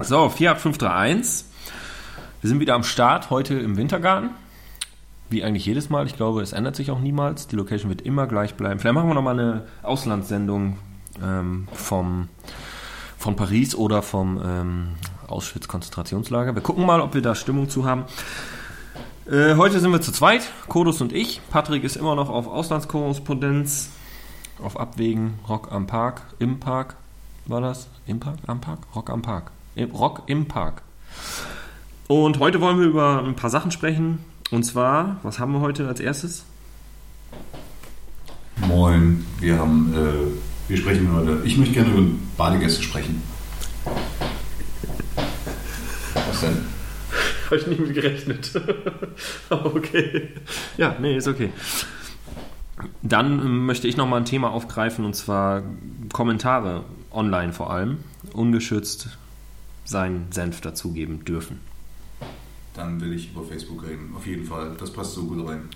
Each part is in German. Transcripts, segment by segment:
So, 48531. Wir sind wieder am Start, heute im Wintergarten. Wie eigentlich jedes Mal. Ich glaube, es ändert sich auch niemals. Die Location wird immer gleich bleiben. Vielleicht machen wir nochmal eine Auslandssendung ähm, vom, von Paris oder vom ähm, Auschwitz-Konzentrationslager. Wir gucken mal, ob wir da Stimmung zu haben. Äh, heute sind wir zu zweit, Kodus und ich. Patrick ist immer noch auf Auslandskorrespondenz, auf Abwägen, Rock am Park, im Park. War das? Im Park? Am Park? Rock am Park. Rock im Park. Und heute wollen wir über ein paar Sachen sprechen. Und zwar, was haben wir heute als erstes? Moin, wir haben, äh, wir sprechen heute. Ich möchte gerne über Badegäste sprechen. Was denn? Habe ich nicht mit gerechnet. Okay. Ja, nee, ist okay. Dann ähm, möchte ich nochmal ein Thema aufgreifen und zwar Kommentare online vor allem, ungeschützt seinen Senf dazugeben dürfen. Dann will ich über Facebook reden, auf jeden Fall. Das passt so gut rein.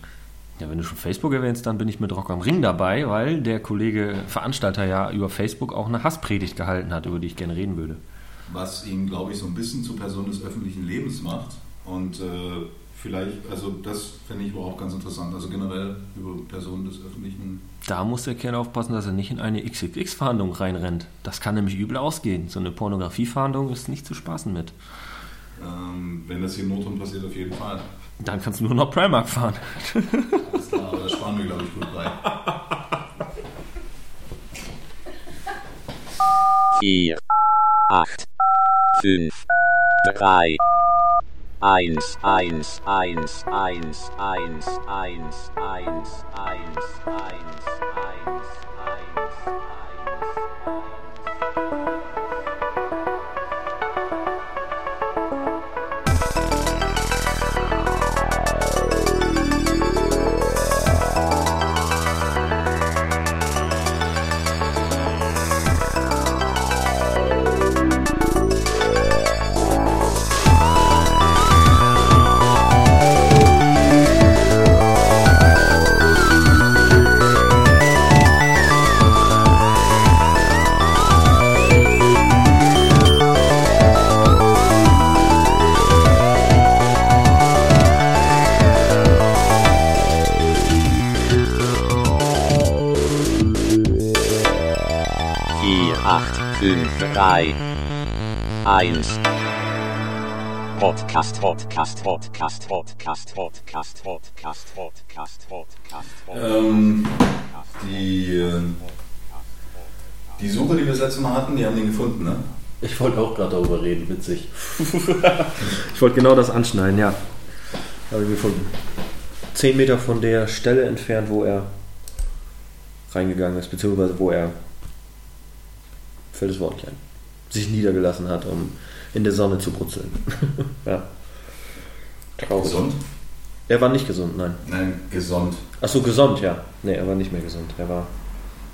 Ja, wenn du schon Facebook erwähnst, dann bin ich mit Rock am Ring dabei, weil der Kollege Veranstalter ja über Facebook auch eine Hasspredigt gehalten hat, über die ich gerne reden würde. Was ihn, glaube ich, so ein bisschen zur Person des öffentlichen Lebens macht. Und äh, vielleicht, also das fände ich aber auch ganz interessant. Also generell über Personen des öffentlichen. Da muss der Kerl aufpassen, dass er nicht in eine XXX-Verhandlung reinrennt. Das kann nämlich übel ausgehen. So eine Pornografie-Verhandlung ist nicht zu spaßen mit. Ähm, wenn das hier in Notum passiert, auf jeden Fall. Dann kannst du nur noch Primark fahren. Alles klar, aber das sparen wir, glaube ich, gut bei. Vier, acht, fünf, drei, eins, eins, eins, eins, eins, eins, eins, eins, eins, eins, eins, eins. 5, 3, 1. Podcast, Podcast, Podcast, Podcast, Podcast, Podcast, Podcast, Podcast. Ähm, die, ähm, die Suche, die wir das letzte Mal hatten, die haben den gefunden, ne? Ich wollte auch gerade darüber reden, witzig. ich wollte genau das anschneiden, ja. Habe ich gefunden. Zehn Meter von der Stelle entfernt, wo er reingegangen ist, beziehungsweise wo er fällt das Wort nicht ein, sich niedergelassen hat, um in der Sonne zu brutzeln. ja. Traurig. Gesund? Er war nicht gesund, nein. Nein, gesund. Achso, gesund, ja. Nee, er war nicht mehr gesund. Er war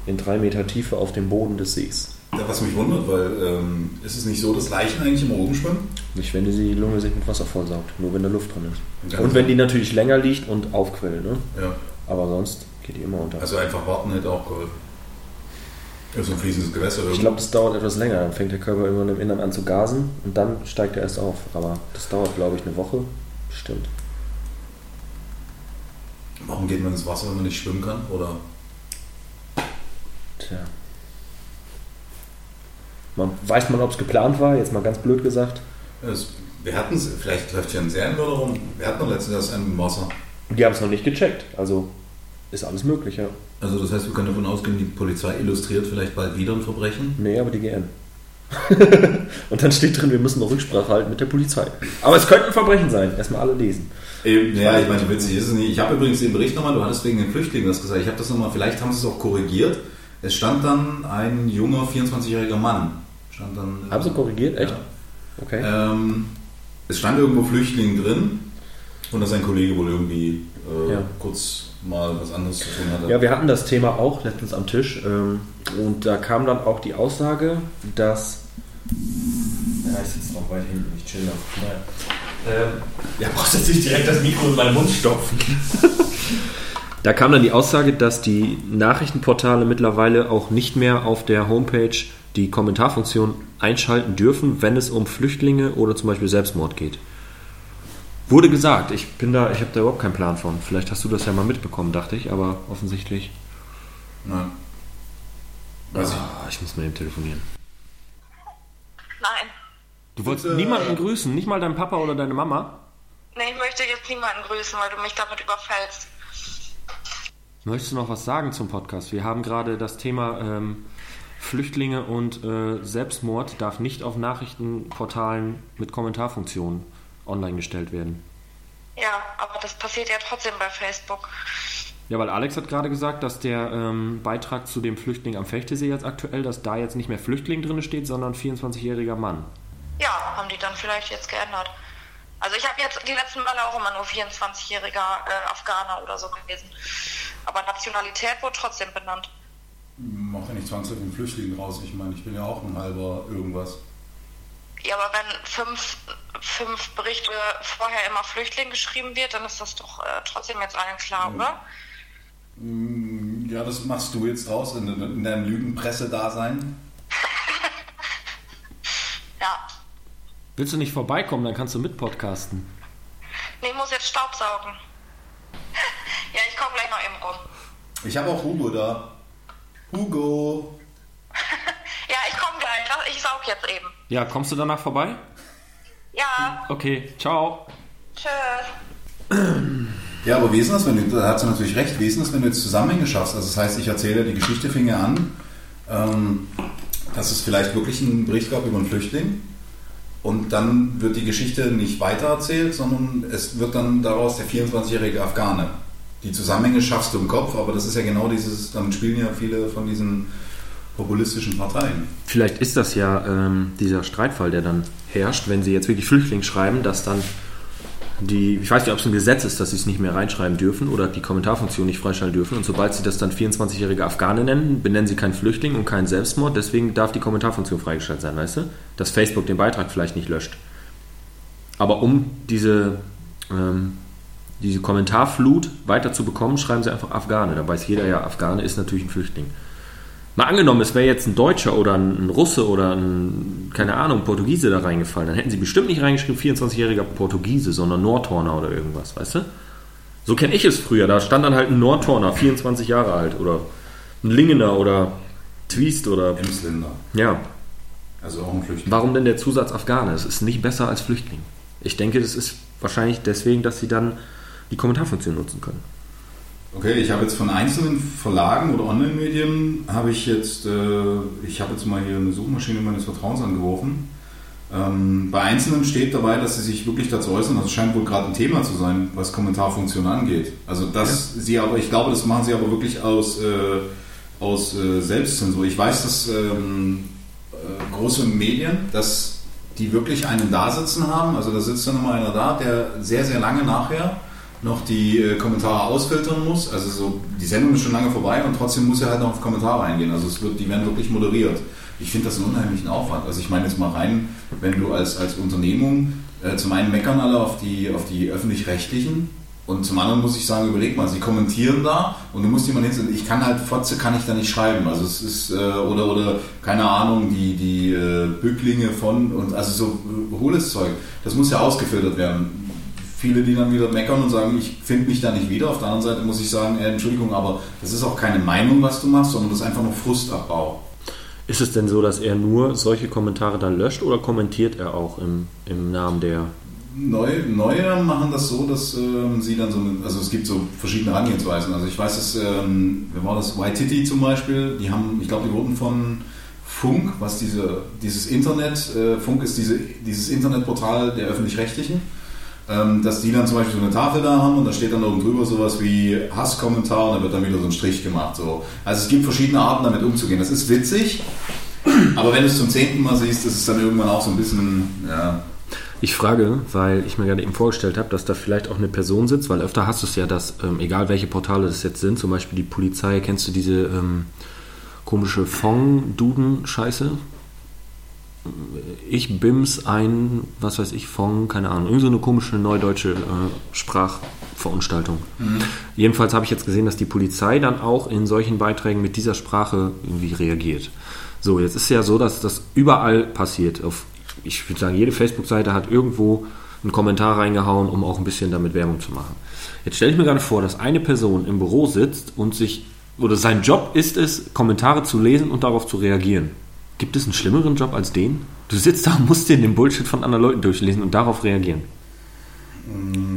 in drei Meter Tiefe auf dem Boden des Sees. Ja, was mich wundert, weil ähm, ist es nicht so, dass Leichen eigentlich immer oben schwimmen? Nicht, wenn die Lunge sich mit Wasser vollsaugt, nur wenn da Luft drin ist. Ja, Und wenn die natürlich länger liegt und aufquillt, ne? Ja. Aber sonst geht die immer unter. Also einfach warten hätte auch geholfen. So ein fließendes Gewässer ich irgendwie. glaube, das dauert etwas länger. Dann fängt der Körper irgendwann im Innern an zu gasen und dann steigt er erst auf. Aber das dauert, glaube ich, eine Woche. Bestimmt. Warum geht man ins Wasser, wenn man nicht schwimmen kann? Oder Tja. Man, weiß man, ob es geplant war? Jetzt mal ganz blöd gesagt. es, wir hatten es, vielleicht läuft hier ein Serienmörder rum. Wir hatten doch letztens erst einen im Wasser. Und die haben es noch nicht gecheckt. Also ist alles möglich, ja. Also das heißt, wir können davon ausgehen, die Polizei illustriert vielleicht bald wieder ein Verbrechen. Nee, aber die GN. und dann steht drin, wir müssen noch Rücksprache halten mit der Polizei. Aber es könnte ein Verbrechen sein. Erstmal alle lesen. Eben, ja, ich meine, witzig ist es nicht. Ich habe übrigens den Bericht nochmal, du hattest wegen den Flüchtlingen das gesagt. Ich habe das nochmal, vielleicht haben sie es auch korrigiert. Es stand dann ein junger 24-jähriger Mann. Stand dann, Haben sie korrigiert? Echt? Ja. Okay. Ähm, es stand irgendwo Flüchtling drin und dass sein Kollege wohl irgendwie äh, Ja. kurz mal was anderes zu tun hatte. Ja, wir hatten das Thema auch letztens am Tisch ähm, und da kam dann auch die Aussage, dass. Ja, ich sitze noch weit hinten, ich chill noch. Naja. Ähm, ja, brauchst jetzt nicht direkt das Mikro in meinen Mund stopfen. da kam dann die Aussage, dass die Nachrichtenportale mittlerweile auch nicht mehr auf der Homepage die Kommentarfunktion einschalten dürfen, wenn es um Flüchtlinge oder zum Beispiel Selbstmord geht. Wurde gesagt, ich bin da, ich habe da überhaupt keinen Plan von. Vielleicht hast du das ja mal mitbekommen, dachte ich, aber offensichtlich. Nein. Weiß ich. Ah, ich muss mit ihm telefonieren. Nein. Du wolltest niemanden grüßen, nicht mal deinen Papa oder deine Mama? Nee, ich möchte jetzt niemanden grüßen, weil du mich damit überfällst. Möchtest du noch was sagen zum Podcast? Wir haben gerade das Thema ähm, Flüchtlinge und äh, Selbstmord darf nicht auf Nachrichtenportalen mit Kommentarfunktionen online gestellt werden. Ja, aber das passiert ja trotzdem bei Facebook. Ja, weil Alex hat gerade gesagt, dass der ähm, Beitrag zu dem Flüchtling am Fechtesee jetzt aktuell, dass da jetzt nicht mehr Flüchtling drin steht, sondern 24-jähriger Mann. Ja, haben die dann vielleicht jetzt geändert. Also ich habe jetzt die letzten Male auch immer nur 24-jähriger äh, Afghaner oder so gelesen. Aber Nationalität wurde trotzdem benannt. Mach ja nicht zwangsläufig einen Flüchtling raus. Ich meine, ich bin ja auch ein halber irgendwas. Ja, aber wenn fünf, fünf Berichte vorher immer Flüchtling geschrieben wird, dann ist das doch äh, trotzdem jetzt allen klar, oder? Mm, Ja, das machst du jetzt raus in, in deinem Lügenpresse-Dasein. Ja. Willst du nicht vorbeikommen, dann kannst du mit podcasten. Nee, ich muss jetzt Staubsaugen. ja, ich komme gleich noch eben rum. Ich habe auch Hugo da. Hugo! Ja, ich komme gleich. Ich saug jetzt eben. Ja, kommst du danach vorbei? Ja, Okay, ciao. tschüss. Ja, aber wie ist das, wenn du, da hat sie natürlich recht, wie ist das, wenn du jetzt Zusammenhänge schaffst? Also das heißt, ich erzähle, die Geschichte fing ja an, ähm, dass es vielleicht wirklich einen Bericht gab über einen Flüchtling und dann wird die Geschichte nicht weitererzählt, sondern es wird dann daraus der 24-jährige Afghane. Die Zusammenhänge schaffst du im Kopf, aber das ist ja genau dieses, damit spielen ja viele von diesen populistischen Parteien. Vielleicht ist das ja ähm, dieser Streitfall, der dann herrscht, wenn sie jetzt wirklich Flüchtling schreiben, dass dann die, ich weiß nicht, ob es ein Gesetz ist, dass sie es nicht mehr reinschreiben dürfen oder die Kommentarfunktion nicht freischalten dürfen. Und sobald sie das dann 24-jährige Afghane nennen, benennen sie keinen Flüchtling und keinen Selbstmord. Deswegen darf die Kommentarfunktion freigeschaltet sein, weißt du? Dass Facebook den Beitrag vielleicht nicht löscht. Aber um diese, ähm, diese Kommentarflut weiter zu bekommen, schreiben sie einfach Afghane. Da weiß jeder ja, Afghane ist natürlich ein Flüchtling. Mal angenommen, es wäre jetzt ein Deutscher oder ein Russe oder ein, keine Ahnung, Portugiese da reingefallen, dann hätten sie bestimmt nicht reingeschrieben 24-jähriger Portugiese, sondern Nordhorner oder irgendwas, weißt du? So kenne ich es früher. Da stand dann halt ein Nordhorner, 24 Jahre alt oder ein Lingener oder Twist oder. Emsländer, Ja. also auch ein Flüchtling. Warum denn der Zusatz Afghane? Es ist nicht besser als Flüchtling. Ich denke, das ist wahrscheinlich deswegen, dass sie dann die Kommentarfunktion nutzen können. Okay, ich habe jetzt von einzelnen Verlagen oder Online-Medien habe ich jetzt, äh, ich habe jetzt mal hier eine Suchmaschine meines Vertrauens angeworfen. Ähm, bei einzelnen steht dabei, dass sie sich wirklich dazu äußern. Das scheint wohl gerade ein Thema zu sein, was Kommentarfunktion angeht. Also dass sie aber, ich glaube, das machen sie aber wirklich aus, äh, aus äh, Selbstzensur. Ich weiß, dass ähm, äh, große Medien, dass die wirklich einen da sitzen haben. Also da sitzt dann immer einer da, der sehr, sehr lange nachher noch die äh, Kommentare ausfiltern muss. Also so, die Sendung ist schon lange vorbei und trotzdem muss er halt noch auf Kommentare eingehen. Also es wird, die werden wirklich moderiert. Ich finde das einen unheimlichen Aufwand. Also ich meine jetzt mal rein, wenn du als, als Unternehmung äh, zum einen meckern alle auf die, auf die öffentlich-rechtlichen und zum anderen muss ich sagen, überleg mal, sie kommentieren da und du musst jemand hinsetzen, ich kann halt, Fotze kann ich da nicht schreiben. Also es ist, äh, oder, oder, keine Ahnung, die, die äh, Bücklinge von und also so äh, hohles Zeug. Das muss ja ausgefiltert werden viele, die dann wieder meckern und sagen, ich finde mich da nicht wieder. Auf der anderen Seite muss ich sagen, äh, Entschuldigung, aber das ist auch keine Meinung, was du machst, sondern das ist einfach nur Frustabbau. Ist es denn so, dass er nur solche Kommentare dann löscht oder kommentiert er auch im, im Namen der Neue, neue machen das so, dass ähm, sie dann so, eine, also es gibt so verschiedene Herangehensweisen. Also ich weiß, dass, ähm, wer war das, Waititi zum Beispiel, die haben, ich glaube, die wurden von Funk, was diese, dieses Internet, äh, Funk ist diese, dieses Internetportal der Öffentlich-Rechtlichen, dass die dann zum Beispiel so eine Tafel da haben und da steht dann oben drüber sowas wie Hasskommentar und da wird dann wieder so ein Strich gemacht. So. Also es gibt verschiedene Arten, damit umzugehen. Das ist witzig, aber wenn du es zum zehnten Mal siehst, ist es dann irgendwann auch so ein bisschen, ja, Ich frage, weil ich mir gerade eben vorgestellt habe, dass da vielleicht auch eine Person sitzt, weil öfter hast du es ja, dass, ähm, egal welche Portale das jetzt sind, zum Beispiel die Polizei, kennst du diese ähm, komische Fong-Duden-Scheiße? Ich bims ein, was weiß ich, Fong, keine Ahnung, irgend so eine komische neudeutsche äh, Sprachverunstaltung. Jedenfalls habe ich jetzt gesehen, dass die Polizei dann auch in solchen Beiträgen mit dieser Sprache irgendwie reagiert. So, jetzt ist ja so, dass das überall passiert. Auf, ich würde sagen, jede Facebook-Seite hat irgendwo einen Kommentar reingehauen, um auch ein bisschen damit Werbung zu machen. Jetzt stelle ich mir gerade vor, dass eine Person im Büro sitzt und sich, oder sein Job ist es, Kommentare zu lesen und darauf zu reagieren. Gibt es einen schlimmeren Job als den? Du sitzt da und musst dir den Bullshit von anderen Leuten durchlesen und darauf reagieren.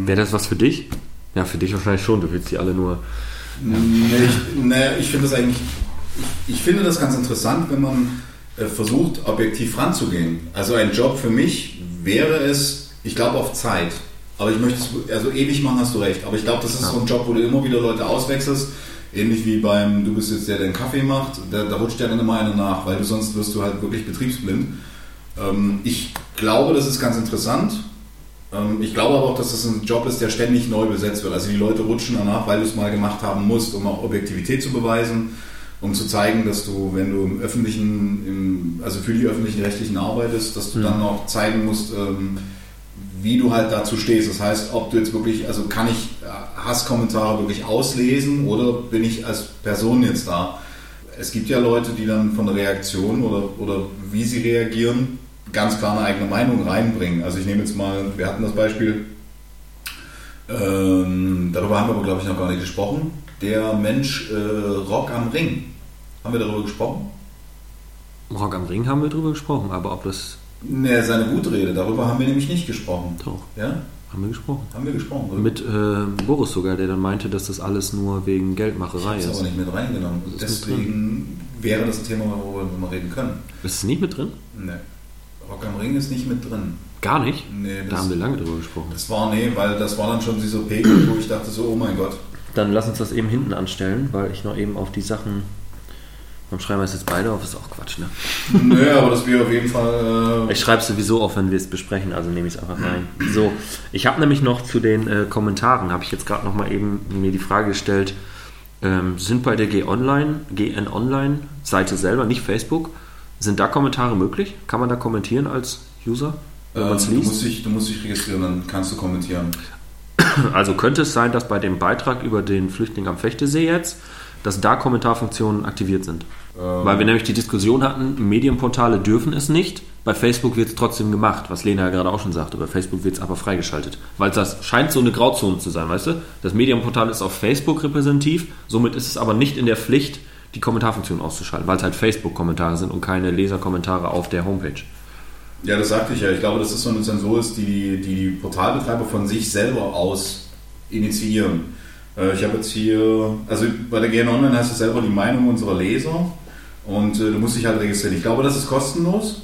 Wäre das was für dich? Ja, für dich wahrscheinlich schon. Du willst die alle nur. Nee, ich, nee, ich finde das eigentlich, ich, ich finde das ganz interessant, wenn man äh, versucht, objektiv ranzugehen. Also ein Job für mich wäre es, ich glaube auf Zeit. Aber ich möchte es, also ewig machen, hast du recht. Aber ich glaube, das ist Ja. so ein Job, wo du immer wieder Leute auswechselst. Ähnlich wie beim, du bist jetzt der, der den Kaffee macht, da, da rutscht ja dann immer einer nach, weil du sonst wirst du halt wirklich betriebsblind. Ähm, ich glaube, das ist ganz interessant. Ähm, ich glaube aber auch, dass das ein Job ist, der ständig neu besetzt wird. Also die Leute rutschen danach, weil du es mal gemacht haben musst, um auch Objektivität zu beweisen, um zu zeigen, dass du, wenn du im öffentlichen, im, also für die öffentlichen Rechtlichen arbeitest, dass du dann auch zeigen musst, ähm, wie du halt dazu stehst. Das heißt, ob du jetzt wirklich, also kann ich äh, Hasskommentare wirklich auslesen oder bin ich als Person jetzt da? Es gibt ja Leute, die dann von der Reaktion oder, oder wie sie reagieren, ganz klar eine eigene Meinung reinbringen. Also ich nehme jetzt mal, wir hatten das Beispiel, ähm, darüber haben wir aber glaube ich noch gar nicht gesprochen, der Mensch äh, Rock am Ring. Haben wir darüber gesprochen? Rock am Ring haben wir drüber gesprochen, aber ob das. Ne, seine Wutrede, darüber haben wir nämlich nicht gesprochen. Doch, Ja? haben wir gesprochen. Haben wir gesprochen? oder? Mit äh, Boris sogar, der dann meinte, dass das alles nur wegen Geldmacherei Ich ist. aber nicht mit reingenommen. ist mit Deswegen wäre das ein Thema, worüber wir mal reden können. Ist es nicht mit drin? Ne. Rock am Ring ist nicht mit drin. Gar nicht? Nee, Da das- haben wir lange drüber gesprochen. Das war, nee, weil das war dann schon dieser Pegel, wo ich dachte so, oh mein Gott. Dann lass uns das eben hinten anstellen, weil ich noch eben auf die Sachen. Warum schreiben wir es jetzt beide auf? Ist auch Quatsch, ne? Nö, aber das wäre auf jeden Fall. Äh, Ich schreibe es sowieso auf, wenn wir es besprechen, also nehme ich es einfach rein. So, ich habe nämlich noch zu den äh, Kommentaren, habe ich jetzt gerade noch mal eben mir die Frage gestellt, ähm, sind bei der G-Online, GN Online Seite selber, nicht Facebook, sind da Kommentare möglich? Kann man da kommentieren als User, wenn ähm, du, musst liest? dich, du musst dich registrieren, dann kannst du kommentieren. Also könnte es sein, dass bei dem Beitrag über den Flüchtling am Fechtesee jetzt, dass da Kommentarfunktionen aktiviert sind? Weil wir nämlich die Diskussion hatten, Medienportale dürfen es nicht, bei Facebook wird es trotzdem gemacht, was Lena ja gerade auch schon sagte, bei Facebook wird es aber freigeschaltet. Weil das scheint so eine Grauzone zu sein, weißt du? Das Medienportal ist auf Facebook repräsentativ, somit ist es aber nicht in der Pflicht, die Kommentarfunktion auszuschalten, weil es halt Facebook-Kommentare sind und keine Leserkommentare auf der Homepage. Ja, das sagte ich ja. Ich glaube, dass das so eine Zensur ist, die, die Portalbetreiber von sich selber aus initiieren. Äh, ich habe jetzt hier, also bei der GN Online heißt es selber die Meinung unserer Leser und äh, du musst dich halt registrieren. Ich glaube, das ist kostenlos.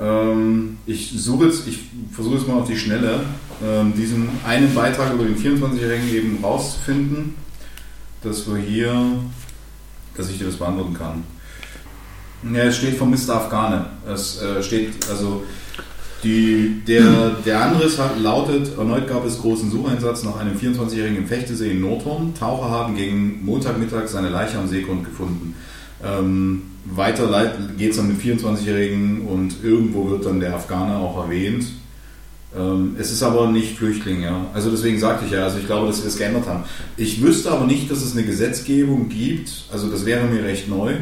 Ähm, ich suche jetzt, ich versuche es mal auf die Schnelle, ähm, diesen einen Beitrag über den 24-Jährigen eben rauszufinden, dass wir hier, dass ich dir das beantworten kann. Ja, es steht Mr. Afghane. Es äh, steht, also die, der, der Anriss hat, lautet, erneut gab es großen Sucheinsatz nach einem 24-Jährigen im Fechtesee in Nordhorn. Taucher haben gegen Montagmittag seine Leiche am Seegrund gefunden. Ähm, weiter geht es dann mit 24-Jährigen und irgendwo wird dann der Afghaner auch erwähnt. Ähm, es ist aber nicht Flüchtling, ja. Also deswegen sagte ich ja, also ich glaube, dass wir es geändert haben. Ich wüsste aber nicht, dass es eine Gesetzgebung gibt, also das wäre mir recht neu,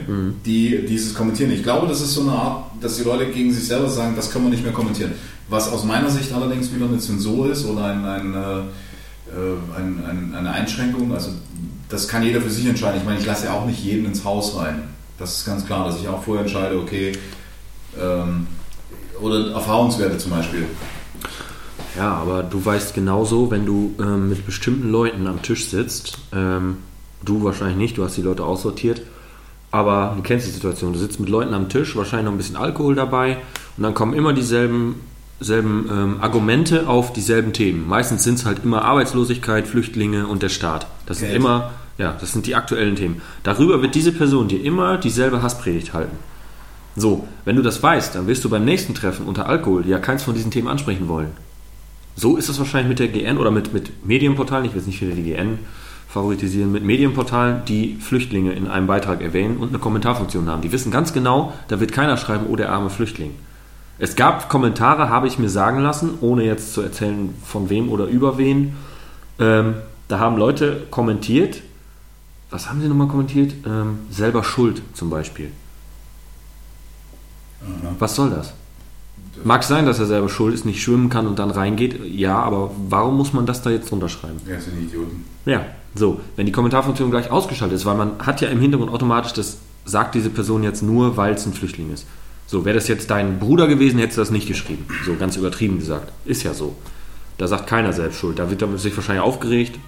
die dieses kommentieren. Ich glaube, das ist so eine Art, dass die Leute gegen sich selber sagen, das können wir nicht mehr kommentieren. Was aus meiner Sicht allerdings wieder eine Zensur ist oder ein, ein, äh, ein, ein, eine Einschränkung, also das kann jeder für sich entscheiden. Ich meine, ich lasse ja auch nicht jeden ins Haus rein. Das ist ganz klar, dass ich auch vorher entscheide, okay, ähm, oder Erfahrungswerte zum Beispiel. Ja, aber du weißt genauso, wenn du ähm, mit bestimmten Leuten am Tisch sitzt, ähm, du wahrscheinlich nicht, du hast die Leute aussortiert, aber du kennst die Situation. Du sitzt mit Leuten am Tisch, wahrscheinlich noch ein bisschen Alkohol dabei und dann kommen immer dieselben selben, ähm, Argumente auf dieselben Themen. Meistens sind es halt immer Arbeitslosigkeit, Flüchtlinge und der Staat. Das sind Geld. immer, ja, das sind die aktuellen Themen. Darüber wird diese Person dir immer dieselbe Hasspredigt halten. So, wenn du das weißt, dann wirst du beim nächsten Treffen unter Alkohol ja keins von diesen Themen ansprechen wollen. So ist es wahrscheinlich mit der GN oder mit, mit Medienportalen, ich will jetzt nicht wieder die GN favoritisieren, mit Medienportalen, die Flüchtlinge in einem Beitrag erwähnen und eine Kommentarfunktion haben. Die wissen ganz genau, da wird keiner schreiben, oh der arme Flüchtling. Es gab Kommentare, habe ich mir sagen lassen, ohne jetzt zu erzählen von wem oder über wen. Ähm, da haben Leute kommentiert, was haben sie nochmal kommentiert? Ähm, selber schuld zum Beispiel. Was soll das? Mag sein, dass er selber schuld ist, nicht schwimmen kann und dann reingeht. Ja, aber warum muss man das da jetzt drunter schreiben? Ja, sind Idioten. Ja, so. Wenn die Kommentarfunktion gleich ausgeschaltet ist, weil man hat ja im Hintergrund automatisch, das sagt diese Person jetzt nur, weil es ein Flüchtling ist. So, wäre das jetzt dein Bruder gewesen, hättest du das nicht geschrieben. So, ganz übertrieben gesagt. Ist ja so. Da sagt keiner selbst schuld. Da wird er sich wahrscheinlich aufgeregt.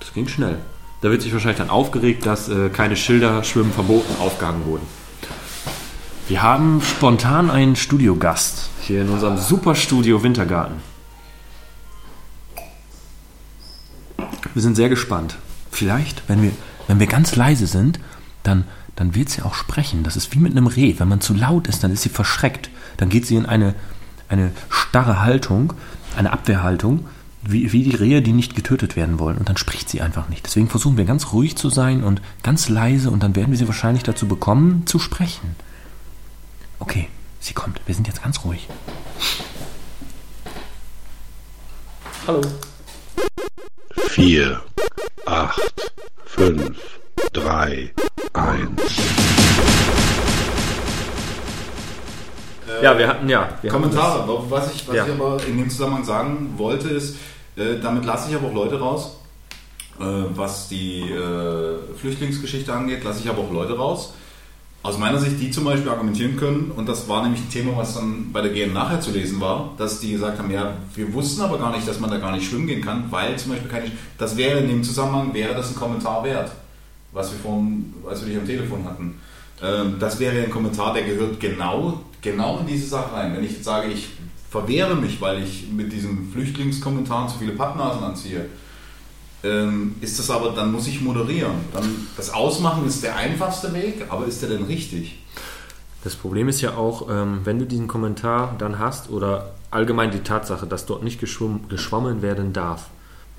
Das ging schnell. Da wird sich wahrscheinlich dann aufgeregt, dass äh, keine Schilder schwimmen verboten aufgehangen wurden. Wir haben spontan einen Studiogast hier in unserem Superstudio Wintergarten. Wir sind sehr gespannt. Vielleicht, wenn wir, wenn wir ganz leise sind, dann, dann wird sie auch sprechen. Das ist wie mit einem Reh. Wenn man zu laut ist, dann ist sie verschreckt. Dann geht sie in eine, eine starre Haltung, eine Abwehrhaltung, wie, wie die Rehe, die nicht getötet werden wollen. Und dann spricht sie einfach nicht. Deswegen versuchen wir ganz ruhig zu sein und ganz leise und dann werden wir sie wahrscheinlich dazu bekommen, zu sprechen. Okay, sie kommt. Wir sind jetzt ganz ruhig. Hallo. 4, 8, 5, 3, 1. Ja, wir hatten ja. Wir Kommentare. Aber Was, ich, was Ja. ich aber in dem Zusammenhang sagen wollte, ist, äh, damit lasse ich aber auch Leute raus. Äh, was die äh, Flüchtlingsgeschichte angeht, lasse ich aber auch Leute raus. Aus meiner Sicht, die zum Beispiel argumentieren können, und das war nämlich ein Thema, was dann bei der GN nachher zu lesen war, dass die gesagt haben, ja, wir wussten aber gar nicht, dass man da gar nicht schwimmen gehen kann, weil zum Beispiel keine, das wäre in dem Zusammenhang, wäre das ein Kommentar wert, was wir vorhin, als wir dich am Telefon hatten. Ähm, das wäre ein Kommentar, der gehört genau, genau in diese Sache rein. Wenn ich jetzt sage, ich verwehre mich, weil ich mit diesem Flüchtlingskommentar zu viele Pappnasen anziehe, ähm, ist das aber, dann muss ich moderieren. Dann, das Ausmachen ist der einfachste Weg, aber ist der denn richtig? Das Problem ist ja auch, ähm, wenn du diesen Kommentar dann hast oder allgemein die Tatsache, dass dort nicht geschwommen, geschwommen werden darf.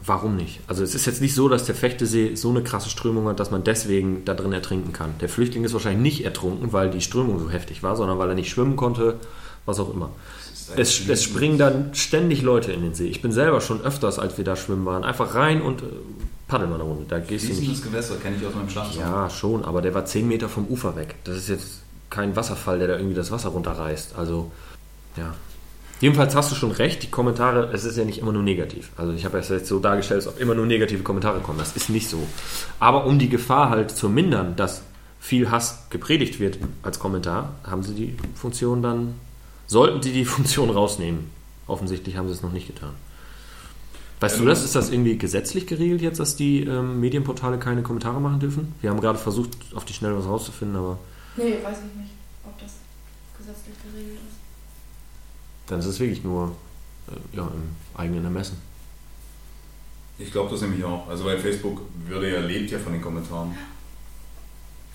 Warum nicht? Also es ist jetzt nicht so, dass der Fechtesee so eine krasse Strömung hat, dass man deswegen da drin ertrinken kann. Der Flüchtling ist wahrscheinlich nicht ertrunken, weil die Strömung so heftig war, sondern weil er nicht schwimmen konnte, was auch immer. Es, es springen dann ständig Leute in den See. Ich bin selber schon öfters, als wir da schwimmen waren, einfach rein und äh, paddeln mal eine Runde. Da gehst du nicht Gewässer kenne ich aus meinem Schlafzimmer. ja, schon, aber der war 10 Meter vom Ufer weg. Das ist jetzt kein Wasserfall, der da irgendwie das Wasser runterreißt. Also, ja. Jedenfalls hast du schon recht, die Kommentare, es ist ja nicht immer nur negativ. Also ich habe es jetzt so dargestellt, als ob immer nur negative Kommentare kommen. Das ist nicht so. Aber um die Gefahr halt zu mindern, dass viel Hass gepredigt wird als Kommentar, haben sie die Funktion dann, sollten sie die Funktion rausnehmen. Offensichtlich haben sie es noch nicht getan. Weißt du das? Ist das irgendwie gesetzlich geregelt jetzt, dass die ähm, Medienportale keine Kommentare machen dürfen? Wir haben gerade versucht, auf die Schnelle was rauszufinden, aber Nee, weiß ich nicht, ob das gesetzlich geregelt ist. dann ist es wirklich nur äh, ja, im eigenen Ermessen. Ich glaube das nämlich auch. Also bei Facebook würde ja, lebt ja von den Kommentaren.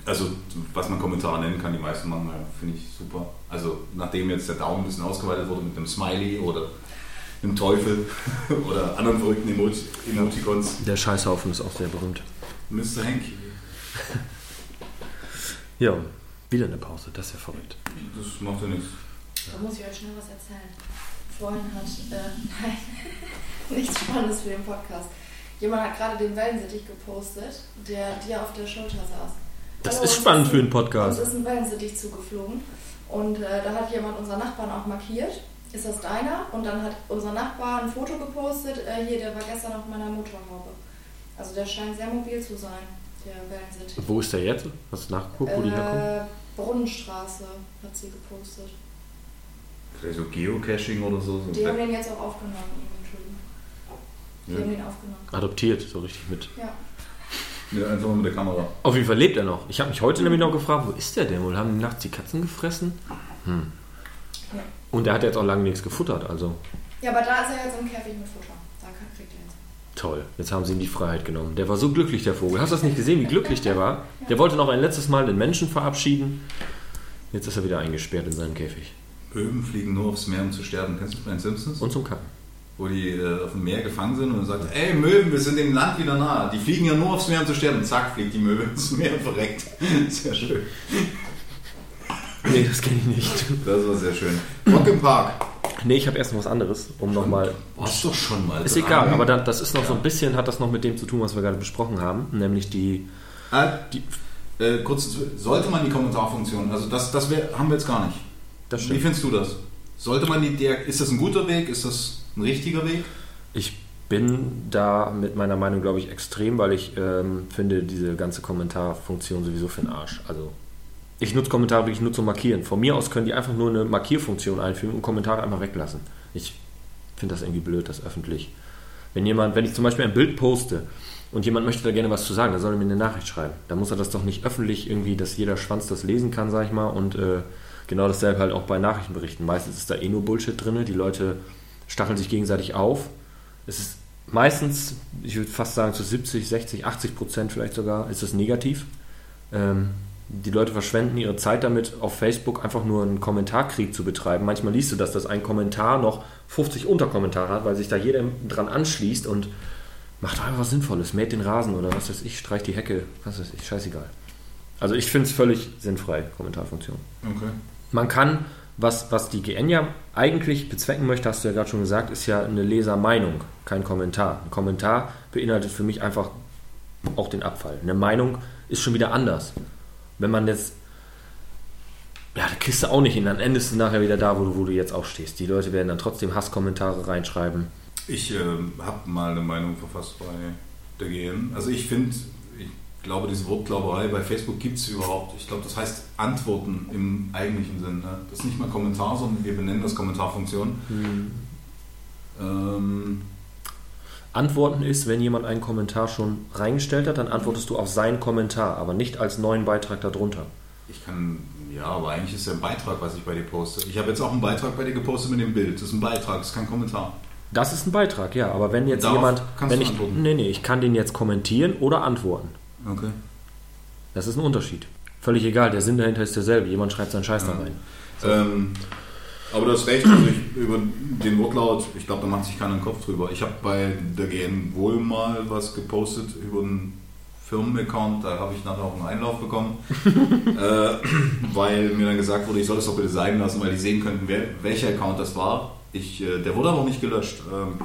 Also was man Kommentare nennen kann, die meisten machen, ja, finde ich super. Also nachdem jetzt der Daumen ein bisschen ausgeweitet wurde mit einem Smiley oder einem Teufel oder anderen verrückten Emo Emoticons, Der Scheißhaufen ist auch sehr berühmt. Mr. Hanky. Ja, wieder eine Pause, das ist ja verrückt. Das macht ja nichts. Da muss ich euch schnell was erzählen. Vorhin hat, äh, nein, nichts Spannendes für den Podcast. Jemand hat gerade den Wellensittich gepostet, der dir auf der Schulter saß. Das Hallo, ist spannend für einen Podcast. Uns ist ein Wellensittich zugeflogen und äh, da hat jemand unseren Nachbarn auch markiert. Ist das deiner? Und dann hat unser Nachbar ein Foto gepostet. Äh, hier, der war gestern auf meiner Motorhaube. Also der scheint sehr mobil zu sein, der Wellensittich. Wo ist der jetzt? Hast du nachgeguckt, wo die herkommen? Äh, Brunnenstraße hat sie gepostet. Vielleicht so Geocaching oder so. so Die haben den jetzt auch aufgenommen, drüben. Die Ja. haben den aufgenommen. Adoptiert, so richtig mit. Ja. Ja, einfach mit der Kamera. Auf jeden Fall lebt er noch. Ich habe mich heute nämlich noch gefragt, wo ist der denn wohl? Haben die nachts die Katzen gefressen? Hm. Ja. Und der hat jetzt auch lange nichts gefuttert, also ja, aber da ist er jetzt im Käfig mit Futter. Da kann- kriegt er jetzt. toll. Jetzt haben sie ihm die Freiheit genommen. Der war so glücklich, der Vogel. Hast du das nicht gesehen, wie glücklich der war? Der wollte noch ein letztes Mal den Menschen verabschieden. Jetzt ist er wieder eingesperrt in seinem Käfig. Möwen fliegen nur aufs Meer, um zu sterben. Kennst du bei Simpsons? Und zum Kacken. Wo die äh, auf dem Meer gefangen sind und dann sagt, ey Möwen, wir sind dem Land wieder nahe. Die fliegen ja nur aufs Meer, um zu sterben. Zack, fliegt die Möwe ins Meer und verreckt. Sehr schön. Nee, das kenne ich nicht. Das war sehr schön. Rock im Park. Nee, ich habe erst noch was anderes, um nochmal. Warst doch schon mal. Ist egal, aber da, das ist noch so ein bisschen, hat das noch mit dem zu tun, was wir gerade besprochen haben, nämlich die. Äh, die, äh, kurz, sollte man die Kommentarfunktion, also das, das wär, haben wir jetzt gar nicht. Das Wie findest du das? Sollte man die, der, ist das ein guter Weg? Ist das ein richtiger Weg? Ich bin da mit meiner Meinung, glaube ich, extrem, weil ich ähm, finde diese ganze Kommentarfunktion sowieso für den Arsch. Also ich nutze Kommentare wirklich nur zum Markieren. Von mir aus können die einfach nur eine Markierfunktion einfügen und Kommentare einfach weglassen. Ich finde das irgendwie blöd, das öffentlich. Wenn jemand, wenn ich zum Beispiel ein Bild poste und jemand möchte da gerne was zu sagen, dann soll er mir eine Nachricht schreiben. Dann muss er das doch nicht öffentlich irgendwie, dass jeder Schwanz das lesen kann, sag ich mal. Und äh, genau dasselbe halt auch bei Nachrichtenberichten. Meistens ist da eh nur Bullshit drin. Die Leute stacheln sich gegenseitig auf. Es ist meistens, ich würde fast sagen zu 70, 60, 80 Prozent vielleicht sogar, ist es negativ. Ähm, die Leute verschwenden ihre Zeit damit, auf Facebook einfach nur einen Kommentarkrieg zu betreiben. Manchmal liest du das, dass ein Kommentar noch 50 Unterkommentare hat, weil sich da jeder dran anschließt und macht einfach was Sinnvolles. Mäht den Rasen oder was weiß ich, streicht die Hecke, was weiß ich, scheißegal. Also ich finde es völlig sinnfrei, Kommentarfunktion. Okay. Man kann, was, was die GN ja eigentlich bezwecken möchte, hast du ja gerade schon gesagt, ist ja eine Lesermeinung, kein Kommentar. Ein Kommentar beinhaltet für mich einfach auch den Abfall. Eine Meinung ist schon wieder anders. Wenn man jetzt, ja, da kriegst du auch nicht hin, dann endest du nachher wieder da, wo du, wo du jetzt auch stehst. Die Leute werden dann trotzdem Hasskommentare reinschreiben. Ich ähm, habe mal eine Meinung verfasst bei der GN. Also ich finde, glaube, diese Wortglauberei bei Facebook gibt es überhaupt. Ich glaube, das heißt Antworten im eigentlichen Sinn. Ne? Das ist nicht mal Kommentar, sondern wir benennen das Kommentarfunktion. Ähm, Antworten ist, wenn jemand einen Kommentar schon reingestellt hat, dann antwortest du auf seinen Kommentar, aber nicht als neuen Beitrag darunter. ich kann, ja, aber eigentlich ist ja ein Beitrag, was ich bei dir poste. Ich habe jetzt auch einen Beitrag bei dir gepostet mit dem Bild. Das ist ein Beitrag, das ist kein Kommentar. Das ist ein Beitrag, ja. Aber wenn jetzt Darauf jemand. kannst wenn du ich, antworten. nee, nee, ich kann den jetzt kommentieren oder antworten. Okay. Das ist ein Unterschied. Völlig egal, der Sinn dahinter ist derselbe. Jemand schreibt seinen Scheiß da rein. Ähm, aber du hast recht, also ich, über den Wortlaut, ich glaube, da macht sich keiner einen Kopf drüber. Ich habe bei der GN wohl mal was gepostet über einen Firmenaccount, da habe ich nachher auch einen Einlauf bekommen, äh, weil mir dann gesagt wurde, ich soll das doch bitte sein lassen, weil die sehen könnten, wer, welcher Account das war. Ich, äh, der wurde aber auch nicht gelöscht. Ähm,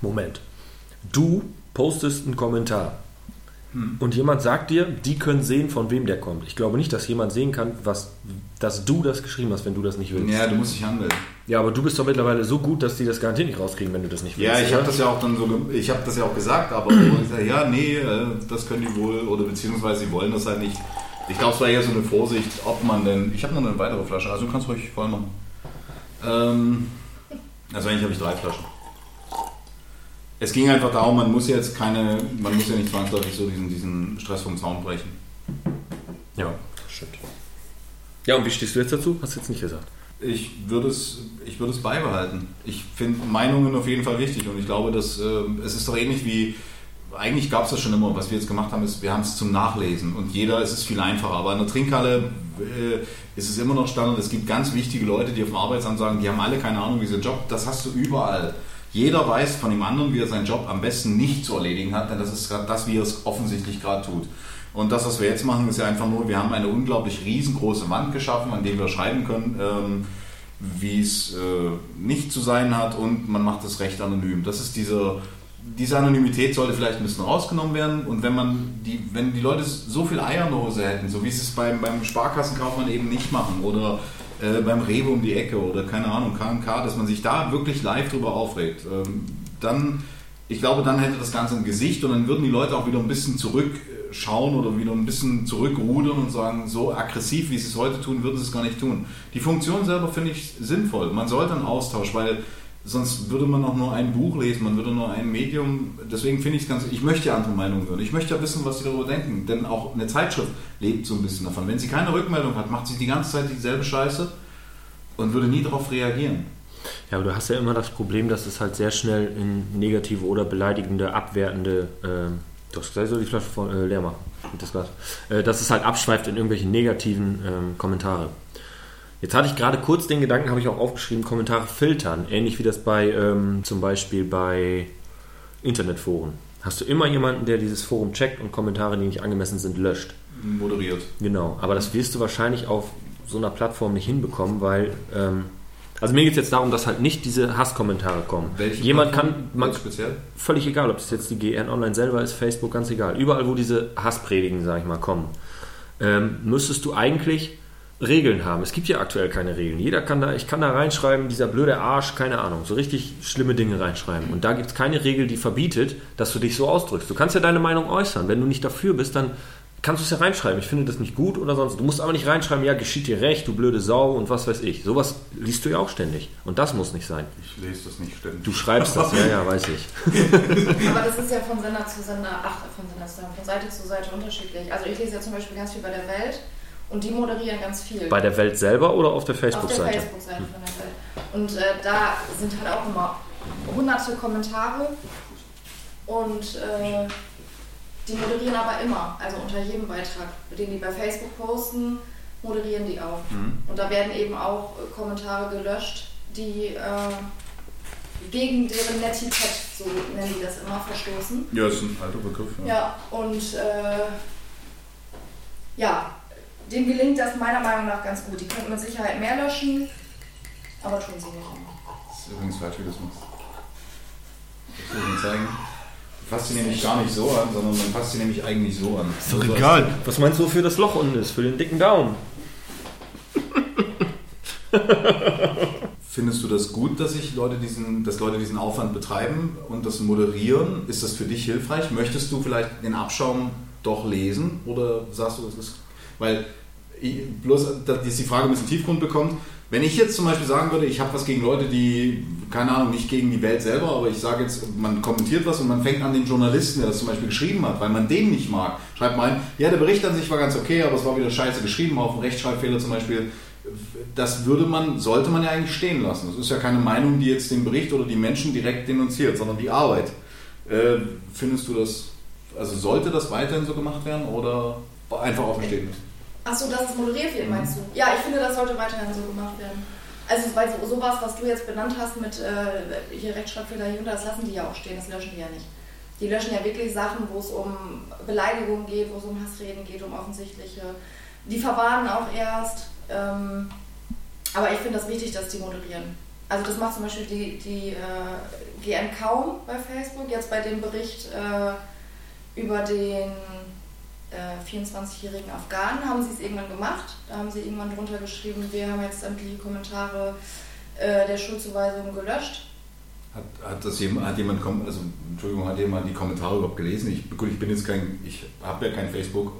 Moment. Du postest einen Kommentar. Hm. Und jemand sagt dir, die können sehen, von wem der kommt. Ich glaube nicht, dass jemand sehen kann, was, dass du das geschrieben hast, wenn du das nicht willst. ja, du musst dich anmelden. Ja, aber du bist doch mittlerweile so gut, dass die das garantiert nicht rauskriegen, wenn du das nicht willst. Ja, ich habe das ja auch dann so, ich habe das ja auch gesagt, aber ja, nee, äh, das können die wohl oder beziehungsweise sie wollen das halt nicht. Ich glaube, es war eher so eine Vorsicht, ob man denn. Ich habe noch eine weitere Flasche, also du kannst ruhig voll machen. Ähm, also eigentlich habe ich drei Flaschen. Es ging einfach darum, man muss jetzt keine, man muss ja nicht zwangsläufig so diesen, diesen Stress vom Zaun brechen. Ja, das stimmt. Ja, und wie stehst du jetzt dazu? Hast du jetzt nicht gesagt. Ich würde es, ich würde es beibehalten. Ich finde Meinungen auf jeden Fall wichtig und ich glaube, dass äh, es ist doch ähnlich wie eigentlich gab es das schon immer. Was wir jetzt gemacht haben, ist, wir haben es zum Nachlesen und jeder, es ist viel einfacher. Aber in der Trinkhalle äh, ist es immer noch Standard. Es gibt ganz wichtige Leute, die auf dem Arbeitsamt sagen, die haben alle keine Ahnung, wie sie Job. Das hast du überall. Jeder weiß von dem anderen, wie er seinen Job am besten nicht zu erledigen hat, denn das ist gerade das, wie er es offensichtlich gerade tut. Und das, was wir jetzt machen, ist ja einfach nur, wir haben eine unglaublich riesengroße Wand geschaffen, an der wir schreiben können, ähm, wie es äh, nicht zu sein hat und man macht es recht anonym. Das ist diese, diese Anonymität sollte vielleicht ein bisschen rausgenommen werden und wenn man die, wenn die Leute so viel Eier in der Hose hätten, so wie sie es beim, beim Sparkassenkaufmann eben nicht machen oder äh, beim Rewe um die Ecke oder keine Ahnung, KMK, dass man sich da wirklich live drüber aufregt, ähm, dann, ich glaube, dann hätte das Ganze ein Gesicht und dann würden die Leute auch wieder ein bisschen zurückschauen oder wieder ein bisschen zurückrudern und sagen, so aggressiv, wie sie es heute tun, würden sie es gar nicht tun. Die Funktion selber finde ich sinnvoll. Man sollte einen Austausch, weil sonst würde man auch nur ein Buch lesen, man würde nur ein Medium, deswegen finde ich es ganz, ich möchte ja andere Meinungen hören. Ich möchte ja wissen, was sie darüber denken, denn auch eine Zeitschrift lebt so ein bisschen davon. Wenn sie keine Rückmeldung hat, macht sie die ganze Zeit dieselbe Scheiße und würde nie darauf reagieren. Ja, aber du hast ja immer das Problem, dass es halt sehr schnell in negative oder beleidigende, abwertende, ähm, du hast gleich so die Flasche voll, äh, leer machen, das äh, dass es halt abschweift in irgendwelche negativen ähm, Kommentare. Jetzt hatte ich gerade kurz den Gedanken, habe ich auch aufgeschrieben, Kommentare filtern, ähnlich wie das bei ähm, zum Beispiel bei Internetforen. Hast du immer jemanden, der dieses Forum checkt und Kommentare, die nicht angemessen sind, löscht. Moderiert. Genau, aber das wirst du wahrscheinlich auf so einer Plattform nicht hinbekommen, weil, ähm, also mir geht es jetzt darum, dass halt nicht diese Hasskommentare kommen. Welche Jemand Plattform? kann, man, speziell? völlig egal, ob es jetzt die GN Online selber ist, Facebook, ganz egal. Überall, wo diese Hasspredigen, sag ich mal, kommen, ähm, müsstest du eigentlich Regeln haben. Es gibt ja aktuell keine Regeln. Jeder kann da, ich kann da reinschreiben, dieser blöde Arsch, keine Ahnung, so richtig schlimme Dinge reinschreiben. Und da gibt es keine Regel, die verbietet, dass du dich so ausdrückst. Du kannst ja deine Meinung äußern. Wenn du nicht dafür bist, dann kannst du es ja reinschreiben. Ich finde das nicht gut oder sonst. Du musst aber nicht reinschreiben, ja, geschieht dir recht, du blöde Sau und was weiß ich. Sowas liest du ja auch ständig. Und das muss nicht sein. Ich lese das nicht ständig. Du schreibst das, ja, ja, weiß ich. Aber das ist ja von Sender zu Sender, ach, von Sender zu Sender, von Seite zu Seite unterschiedlich. Also ich lese ja zum Beispiel ganz viel bei der Welt und die moderieren ganz viel. Bei der Welt selber oder auf der auf der Facebook-Seite? Facebook-Seite von der Welt. Und äh, da sind halt auch immer hunderte Kommentare und äh, die moderieren aber immer, also unter jedem Beitrag, den die bei Facebook posten, moderieren die auch. Mhm. Und da werden eben auch Kommentare gelöscht, die äh, gegen deren Netiquette, so nennen die das immer, verstoßen. Ja, das ist ein alter Begriff. Ja. Ja, und äh, ja, dem gelingt das meiner Meinung nach ganz gut. Die könnten mit Sicherheit mehr löschen, aber tun sie nicht. Das ist übrigens falsch, wie du das machst. Ich will Ihnen zeigen. Du fasst sie nämlich gar nicht so an, sondern man fasst sie nämlich eigentlich so an. Ist doch egal. Was meinst du, wofür das Loch unten ist? Für den dicken Daumen. Findest du das gut, dass sich Leute diesen, dass Leute diesen Aufwand betreiben und das moderieren? Ist das für dich hilfreich? Möchtest du vielleicht den Abschaum doch lesen oder sagst du, es ist weil bloß, dass die Frage ein bisschen Tiefgrund bekommt. Wenn ich jetzt zum Beispiel sagen würde, ich habe was gegen Leute, die, keine Ahnung, nicht gegen die Welt selber, aber ich sage jetzt, man kommentiert was und man fängt an den Journalisten, der das zum Beispiel geschrieben hat, weil man den nicht mag, schreibt mal ein, ja, der Bericht an sich war ganz okay, aber es war wieder scheiße geschrieben, auf einen Rechtschreibfehler zum Beispiel. Das würde man, sollte man ja eigentlich stehen lassen. Das ist ja keine Meinung, die jetzt den Bericht oder die Menschen direkt denunziert, sondern die Arbeit. Äh, findest du das, also sollte das weiterhin so gemacht werden oder einfach offen stehen lassen? Achso, dass es moderiert wird, meinst du? Ja, ich finde, das sollte weiterhin so gemacht werden. Also, weil so, sowas, was du jetzt benannt hast mit äh, hier Rechtschreibfehler hier und da, das lassen die ja auch stehen, das löschen die ja nicht. Die löschen ja wirklich Sachen, wo es um Beleidigungen geht, wo es um Hassreden geht, um offensichtliche. Die verwarnen auch erst. Ähm, aber ich finde das wichtig, dass die moderieren. Also das macht zum Beispiel die, die äh, GN kaum bei Facebook. Jetzt bei dem Bericht äh, über den äh, 24-jährigen Afghanen haben sie es irgendwann gemacht. Da haben sie irgendwann drunter geschrieben, wir haben jetzt sämtliche Kommentare äh, der Schuldzuweisung gelöscht. Hat, hat das jemand, hat jemand, also Entschuldigung, hat jemand die Kommentare überhaupt gelesen? Ich, gut, ich bin jetzt kein, ich habe ja kein Facebook.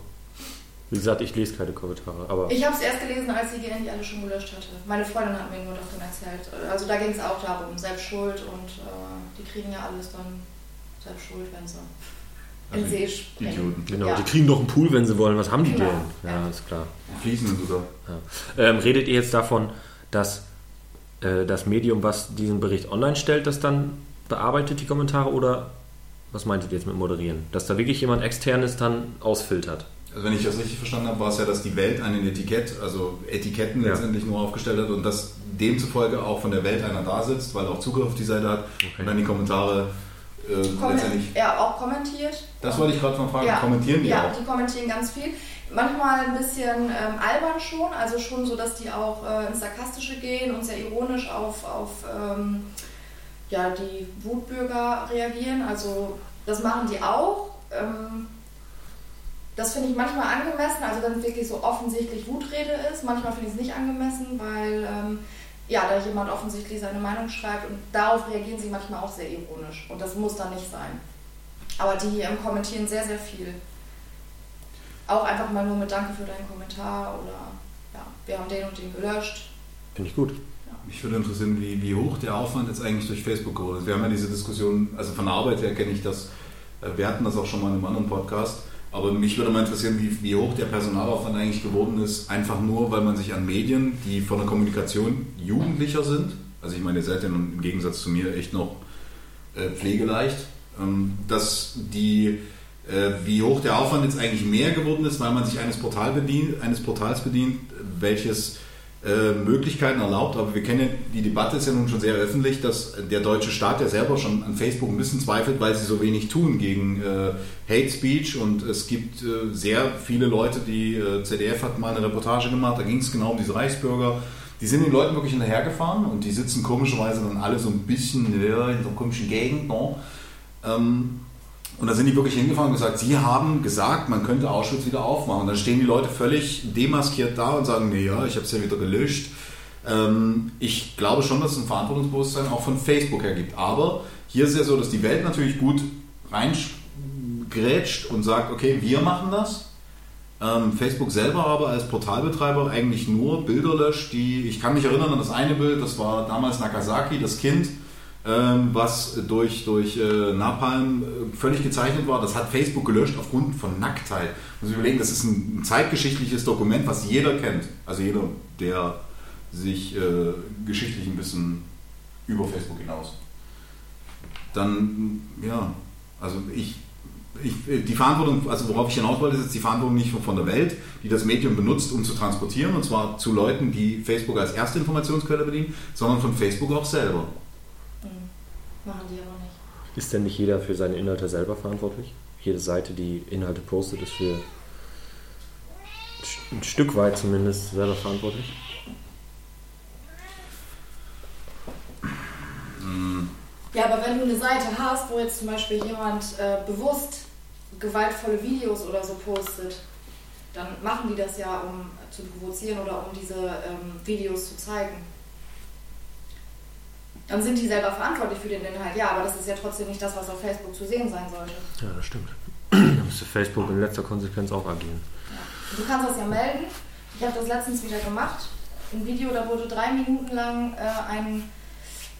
Wie gesagt, ich lese keine Kommentare, aber Ich habe es erst gelesen, als die GN die alle schon gelöscht hatte. Meine Freundin hat mir nur davon erzählt. Also da ging es auch darum, Selbstschuld und äh, die kriegen ja alles dann Selbstschuld, wenn sie in Also See springen. Idioten. genau, Ja. die kriegen doch einen Pool, wenn sie wollen. Was haben die Genau, denn? Ja, ja. ist klar. Fließen sogar. Ja. Ähm, redet ihr jetzt davon, dass äh, das Medium, was diesen Bericht online stellt, das dann bearbeitet, die Kommentare, oder was meintet ihr jetzt mit moderieren? Dass da wirklich jemand externes dann ausfiltert? Also wenn ich das richtig verstanden habe, war es ja, dass die Welt einen Etikett, also Etiketten Ja. letztendlich nur aufgestellt hat und dass demzufolge auch von der Welt einer da sitzt, weil er auch Zugriff auf die Seite hat Okay. und dann die Kommentare äh. Er auch kommentiert. Das wollte ich gerade mal fragen, Ja, kommentieren die ja, auch? die kommentieren ganz viel. Manchmal ein bisschen ähm, albern schon, also schon so, dass die auch äh, ins Sarkastische gehen und sehr ironisch auf, auf ähm, ja, die Wutbürger reagieren. Also das machen die auch. Ähm, das finde ich manchmal angemessen, also wenn es wirklich so offensichtlich Wutrede ist. Manchmal finde ich es nicht angemessen, weil ähm, ja, da jemand offensichtlich seine Meinung schreibt und darauf reagieren sie manchmal auch sehr ironisch. Und das muss dann nicht sein. Aber die ähm, kommentieren sehr, sehr viel. Auch einfach mal nur mit Danke für deinen Kommentar oder ja, wir haben den und den gelöscht. Finde ich gut. Mich würde interessieren, wie, wie hoch der Aufwand jetzt eigentlich durch Facebook geworden ist. Wir haben ja diese Diskussion, also von der Arbeit her kenne ich das, äh, wir hatten das auch schon mal in einem anderen Podcast, aber mich würde mal interessieren, wie, wie hoch der Personalaufwand eigentlich geworden ist, einfach nur, weil man sich an Medien, die von der Kommunikation jugendlicher sind, also ich meine, ihr seid ja im Gegensatz zu mir echt noch äh, pflegeleicht, ähm, dass die, äh, wie hoch der Aufwand jetzt eigentlich mehr geworden ist, weil man sich eines, Portal bedient, eines Portals bedient, welches äh, Möglichkeiten erlaubt, aber wir kennen die Debatte ist ja nun schon sehr öffentlich, dass der deutsche Staat ja selber schon an Facebook ein bisschen zweifelt, weil sie so wenig tun gegen äh, Hate Speech und es gibt äh, sehr viele Leute, die äh, ZDF hat mal eine Reportage gemacht, da ging es genau um diese Reichsbürger, die sind den Leuten wirklich hinterhergefahren und die sitzen komischerweise dann alle so ein bisschen in so einer komischen Gegend. No? Ähm, Und da sind die wirklich hingefahren und gesagt, sie haben gesagt, man könnte Auschwitz wieder aufmachen. Und dann stehen die Leute völlig demaskiert da und sagen, nee, ja, ich habe es ja wieder gelöscht. Ähm, ich glaube schon, dass es ein Verantwortungsbewusstsein auch von Facebook her gibt. Aber hier ist es ja so, dass die Welt natürlich gut reingrätscht und sagt, okay, wir machen das. Ähm, Facebook selber aber als Portalbetreiber eigentlich nur Bilder löscht, die, ich kann mich erinnern an das eine Bild, das war damals Nagasaki, das Kind, was durch, durch äh, Napalm äh, völlig gezeichnet war. Das hat Facebook gelöscht aufgrund von Nacktheit. Muss ich überlegen, das ist ein, ein zeitgeschichtliches Dokument, was jeder kennt. Also jeder, der sich äh, geschichtlich ein bisschen über Facebook hinaus. Dann, ja, also ich, ich, die Verantwortung, also worauf ich hinaus wollte, ist jetzt die Verantwortung nicht von der Welt, die das Medium benutzt, um zu transportieren, und zwar zu Leuten, die Facebook als erste Informationsquelle bedienen, sondern von Facebook auch selber. Machen die aber nicht. Ist denn nicht jeder für seine Inhalte selber verantwortlich? Jede Seite, die Inhalte postet, ist für ein Stück weit zumindest selber verantwortlich? Ja, aber wenn du eine Seite hast, wo jetzt zum Beispiel jemand äh, bewusst gewaltvolle Videos oder so postet, dann machen die das ja, um zu provozieren oder um diese ähm, Videos zu zeigen. Dann sind die selber verantwortlich für den Inhalt, ja, aber das ist ja trotzdem nicht das, was auf Facebook zu sehen sein sollte. Ja, das stimmt. Da müsste Facebook in letzter Konsequenz auch agieren. Ja. Du kannst das ja melden. Ich habe das letztens wieder gemacht. Ein Video, da wurde drei Minuten lang äh, ein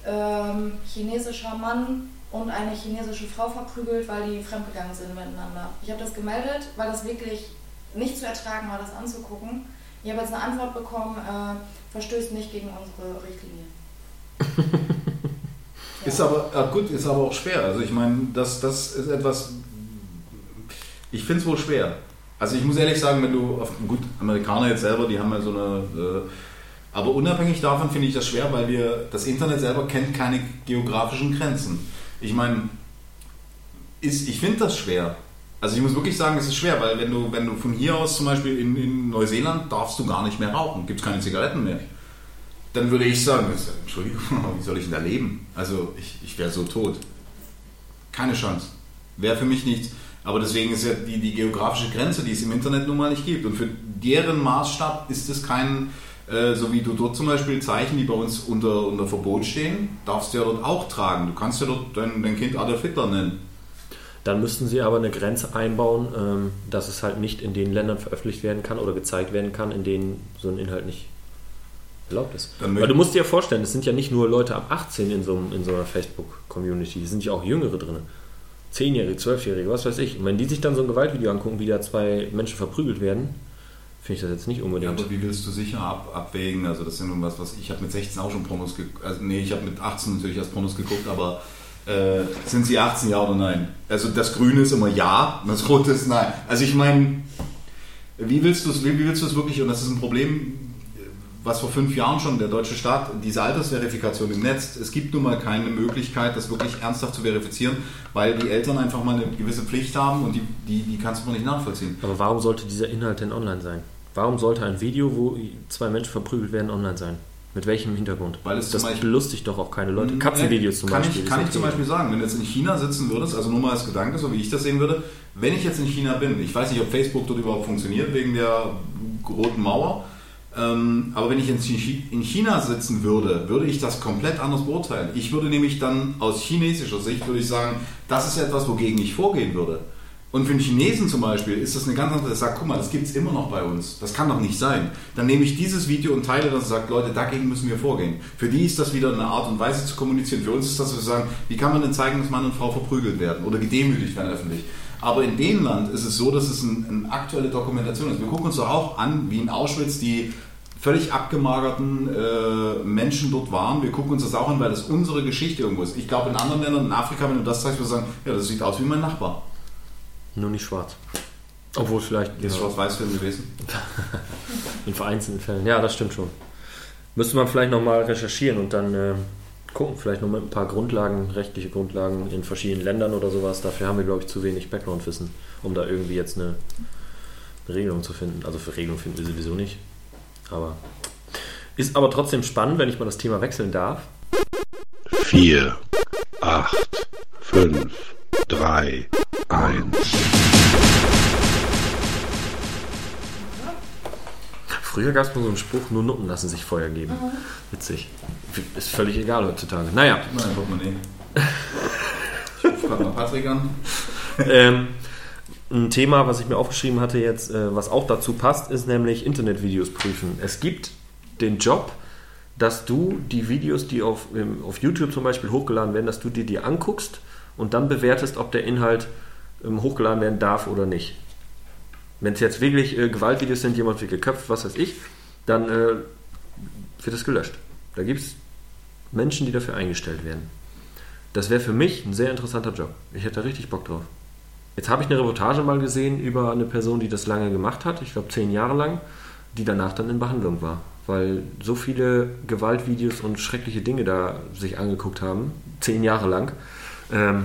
ähm, chinesischer Mann und eine chinesische Frau verprügelt, weil die fremdgegangen sind miteinander. Ich habe das gemeldet, weil das wirklich nicht zu ertragen war, das anzugucken. Ich habe jetzt eine Antwort bekommen, äh, verstößt nicht gegen unsere Richtlinie. Ist aber äh, gut, ist aber auch schwer. Also ich meine, das, das ist etwas. Ich finde es wohl schwer. Also ich muss ehrlich sagen, wenn du auf gut Amerikaner jetzt selber, die haben ja so eine. Äh, aber unabhängig davon finde ich das schwer, weil wir das Internet selber kennt keine geografischen Grenzen. Ich meine, ich finde das schwer. Also ich muss wirklich sagen, es ist schwer, weil wenn du, wenn du von hier aus zum Beispiel in, in Neuseeland darfst du gar nicht mehr rauchen, gibt es keine Zigaretten mehr. Dann würde ich sagen, das- Entschuldigung, wie soll ich denn da leben? Also ich, ich wäre so tot. Keine Chance. Wäre für mich nichts. Aber deswegen ist ja die, die geografische Grenze, die es im Internet nun mal nicht gibt. Und für deren Maßstab ist es kein, äh, so wie du dort zum Beispiel Zeichen, die bei uns unter, unter Verbot stehen, darfst du ja dort auch tragen. Du kannst ja dort dein, dein Kind Adolf Hitler nennen. Dann müssten sie aber eine Grenze einbauen, ähm, dass es halt nicht in den Ländern veröffentlicht werden kann oder gezeigt werden kann, in denen so ein Inhalt nicht erlaubt ist. Möchte- du musst dir ja vorstellen, es sind ja nicht nur Leute ab 18 in so, in so einer Facebook-Community, es sind ja auch Jüngere drin. Zehnjährige, Zwölfjährige, was weiß ich. Und wenn die sich dann so ein Gewaltvideo angucken, wie da zwei Menschen verprügelt werden, finde ich das jetzt nicht Ja, unbedingt. aber wie willst du sicher ab, abwägen? Also das ist ja nun was, was ich habe mit 16 auch schon Pornos geguckt. Also nee, ich habe mit 18 natürlich erst Pornos geguckt, aber äh, sind sie 18 ja oder nein? Also das Grüne ist immer ja das Rote ist nein. Also ich meine, wie willst du es, wie, wie willst du es wirklich? Und das ist ein Problem, was vor fünf Jahren schon der deutsche Staat, diese Altersverifikation im Netz, es gibt nun mal keine Möglichkeit, das wirklich ernsthaft zu verifizieren, weil die Eltern einfach mal eine gewisse Pflicht haben und die, die, die kannst du mal nicht nachvollziehen. Aber warum sollte dieser Inhalt denn online sein? Warum sollte ein Video, wo zwei Menschen verprügelt werden, online sein? Mit welchem Hintergrund? Weil es das zum Beispiel- belustigt doch auch keine Leute. Katzenvideos zum kann Beispiel. Ich, kann ich zum. Beispiel sagen, wenn du jetzt in China sitzen würdest, also nur mal als Gedanke, so wie ich das sehen würde, wenn ich jetzt in China bin, ich weiß nicht, ob Facebook dort überhaupt funktioniert wegen der roten Mauer, aber wenn ich in Chi- in China sitzen würde, würde ich das komplett anders beurteilen. Ich würde nämlich dann aus chinesischer Sicht würde ich sagen, das ist etwas, wogegen ich vorgehen würde. Und für einen Chinesen zum Beispiel ist das eine ganz andere, der sagt, guck mal, das gibt es immer noch bei uns. Das kann doch nicht sein. Dann nehme ich dieses Video und teile das und sage, Leute, dagegen müssen wir vorgehen. Für die ist das wieder eine Art und Weise zu kommunizieren. Für uns ist das, wir sagen, wie kann man denn zeigen, dass Mann und Frau verprügelt werden oder gedemütigt werden öffentlich. Aber in dem Land ist es so, dass es ein, eine aktuelle Dokumentation ist. Wir gucken uns doch auch an, wie in Auschwitz die völlig abgemagerten äh, Menschen dort waren. Wir gucken uns das auch an, weil das unsere Geschichte irgendwo ist. Ich glaube, in anderen Ländern, in Afrika, wenn du das zeigst, wir sagen, ja, das sieht aus wie mein Nachbar. Nur nicht schwarz. Obwohl vielleicht ist ja, Schwarz-Weiß-Film gewesen. in vereinzelten Fällen. Ja, das stimmt schon. Müsste man vielleicht nochmal recherchieren und dann äh, gucken, vielleicht noch mit ein paar Grundlagen, rechtliche Grundlagen in verschiedenen Ländern oder sowas. Dafür haben wir, glaube ich, zu wenig Background-Wissen, um da irgendwie jetzt eine, eine Regelung zu finden. Also für Regelung finden wir sowieso nicht. Aber ist aber trotzdem spannend, wenn ich mal das Thema wechseln darf. 4, 8, 5, 3, 1. Früher gab es mal so einen Spruch, nur Nutten lassen sich Feuer geben. Witzig. Ist völlig egal heutzutage. Naja, Gib mal ein Portemonnaie. Ich gerade mal Patrick an. ähm, ein Thema, was ich mir aufgeschrieben hatte jetzt, äh, was auch dazu passt, ist nämlich Internetvideos prüfen. Es gibt den Job, dass du die Videos, die auf, auf YouTube zum Beispiel hochgeladen werden, dass du dir die anguckst und dann bewertest, ob der Inhalt ähm, hochgeladen werden darf oder nicht. Wenn es jetzt wirklich äh, Gewaltvideos sind, jemand wird geköpft, was weiß ich, dann äh, wird es gelöscht. Da gibt es Menschen, die dafür eingestellt werden. Das wäre für mich ein sehr interessanter Job. Ich hätte da richtig Bock drauf. Jetzt habe ich eine Reportage mal gesehen über eine Person, die das lange gemacht hat, ich glaube zehn Jahre lang, die danach dann in Behandlung war. Weil so viele Gewaltvideos und schreckliche Dinge da sich angeguckt haben, zehn Jahre lang, ähm,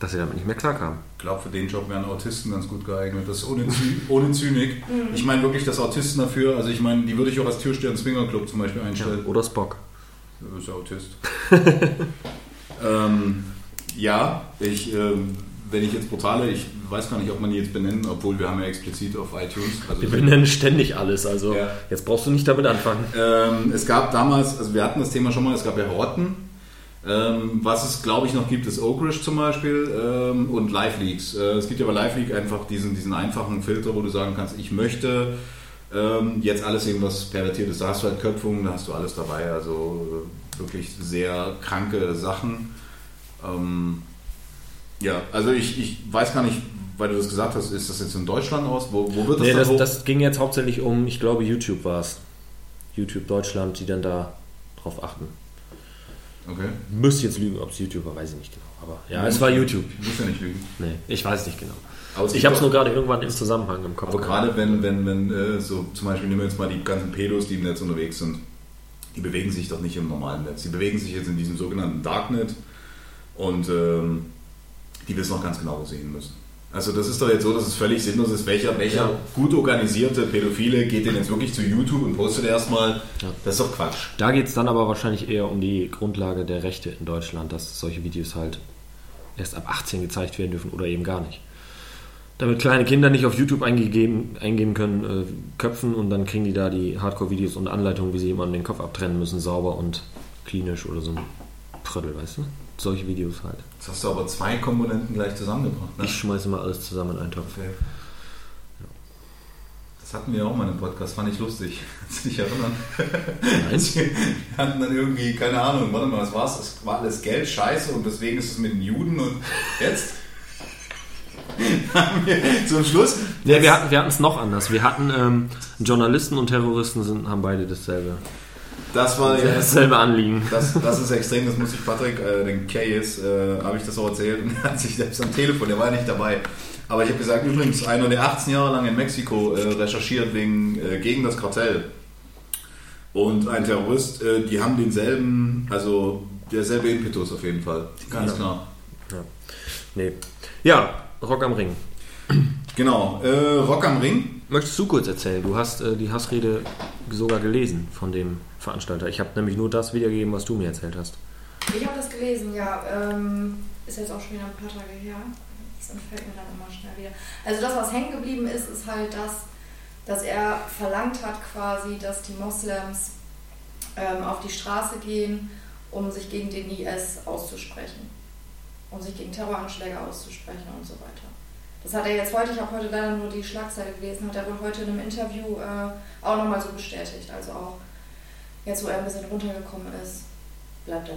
dass sie damit nicht mehr klarkamen. Ich glaube, für den Job wären Autisten ganz gut geeignet. Das ist ohne, Zy ohne Zynik. Ich meine wirklich, dass Autisten dafür, also ich meine, die würde ich auch als Türsteher im Swingerclub zum Beispiel einstellen. Oder Spock. Du bist ja Autist. ähm, ja, ich, ähm, wenn ich jetzt Portale, ich weiß gar nicht, ob man die jetzt benennen, obwohl wir haben ja explizit auf iTunes. Also Wir benennen ständig alles, also Ja. jetzt brauchst du nicht damit anfangen. Ähm, es gab damals, also wir hatten das Thema schon mal, es gab ja Horten. Ähm, was es, glaube ich, noch gibt, ist Ogrish zum Beispiel ähm, und LiveLeaks. Äh, es gibt ja bei LiveLeak einfach diesen, diesen einfachen Filter, wo du sagen kannst, ich möchte ähm, jetzt alles sehen, was pervertiert ist. Da hast du halt Köpfungen, da hast du alles dabei. Also wirklich sehr kranke Sachen. Ähm, ja, also ich, ich weiß gar nicht, weil du das gesagt hast, ist das jetzt in Deutschland aus? Wo, wo wird das Nee, das, hoch? das ging jetzt hauptsächlich um, ich glaube, YouTube war es. YouTube Deutschland, die dann da drauf achten. Okay. Müsste jetzt lügen, ob es YouTube war, weiß ich nicht genau. Aber ja, es war YouTube. Du musst ja nicht lügen. Nee, ich weiß nicht genau. Ich habe es nur gerade irgendwann im Zusammenhang im Kopf. Aber gerade wenn, wenn, wenn äh, so zum Beispiel nehmen wir jetzt mal die ganzen Pedos, die im Netz unterwegs sind, die bewegen sich doch nicht im normalen Netz. Die bewegen sich jetzt in diesem sogenannten Darknet und ähm, die wissen auch ganz genau, hin müssen. Also das ist doch jetzt so, dass es völlig sinnlos ist, welcher, welcher Ja. gut organisierte Pädophile geht denn jetzt wirklich zu YouTube und postet erstmal, das ist doch Quatsch. Da geht es dann aber wahrscheinlich eher um die Grundlage der Rechte in Deutschland, dass solche Videos halt erst ab 18 gezeigt werden dürfen oder eben gar nicht. Damit kleine Kinder nicht auf YouTube eingegeben, eingeben können, äh, köpfen und dann kriegen die da die Hardcore-Videos und Anleitungen, wie sie jemanden den Kopf abtrennen müssen, sauber und klinisch oder so ein Prödel, weißt du? Solche Videos halt. Jetzt hast du aber zwei Komponenten gleich zusammengebracht. Ne? Ich schmeiße mal alles zusammen in einen Topf. Okay. Das hatten wir auch mal im Podcast, fand ich lustig. Kannst du dich erinnern? Nein? Wir hatten dann irgendwie, keine Ahnung, warte mal, was war's? Es war alles Geld scheiße und deswegen ist es mit den Juden und jetzt haben wir zum Schluss. Ja, wir hatten wir es noch anders. Wir hatten ähm, Journalisten und Terroristen sind, haben beide dasselbe, Das war ja. dasselbe Anliegen. Das, das ist extrem, das muss ich Patrick, äh, den Case, äh, habe ich das auch erzählt und er hat sich selbst am Telefon, der war nicht dabei. Aber ich habe gesagt, übrigens, einer, der 18 Jahre lang in Mexiko äh, recherchiert wegen, äh, gegen das Kartell und ein Terrorist, äh, die haben denselben, also derselbe Impetus auf jeden Fall. Ganz Ja. klar. Nee. Ja, Rock am Ring. Genau, äh, Rock am Ring. Möchtest du kurz erzählen? Du hast äh, die Hassrede sogar gelesen von dem Veranstalter. Ich habe nämlich nur das wiedergegeben, was du mir erzählt hast. Ich habe das gelesen, ja. Ähm, ist jetzt auch schon wieder ein paar Tage her. Das entfällt mir dann immer schnell wieder. Also das, was hängen geblieben ist, ist halt das, dass er verlangt hat quasi, dass die Moslems ähm, auf die Straße gehen, um sich gegen den IS auszusprechen. Um sich gegen Terroranschläge auszusprechen und so weiter. Das hat er jetzt heute, ich habe heute leider nur die Schlagzeile gelesen, hat er wohl heute in einem Interview äh, auch nochmal so bestätigt. Also auch jetzt, wo er ein bisschen runtergekommen ist, bleibt er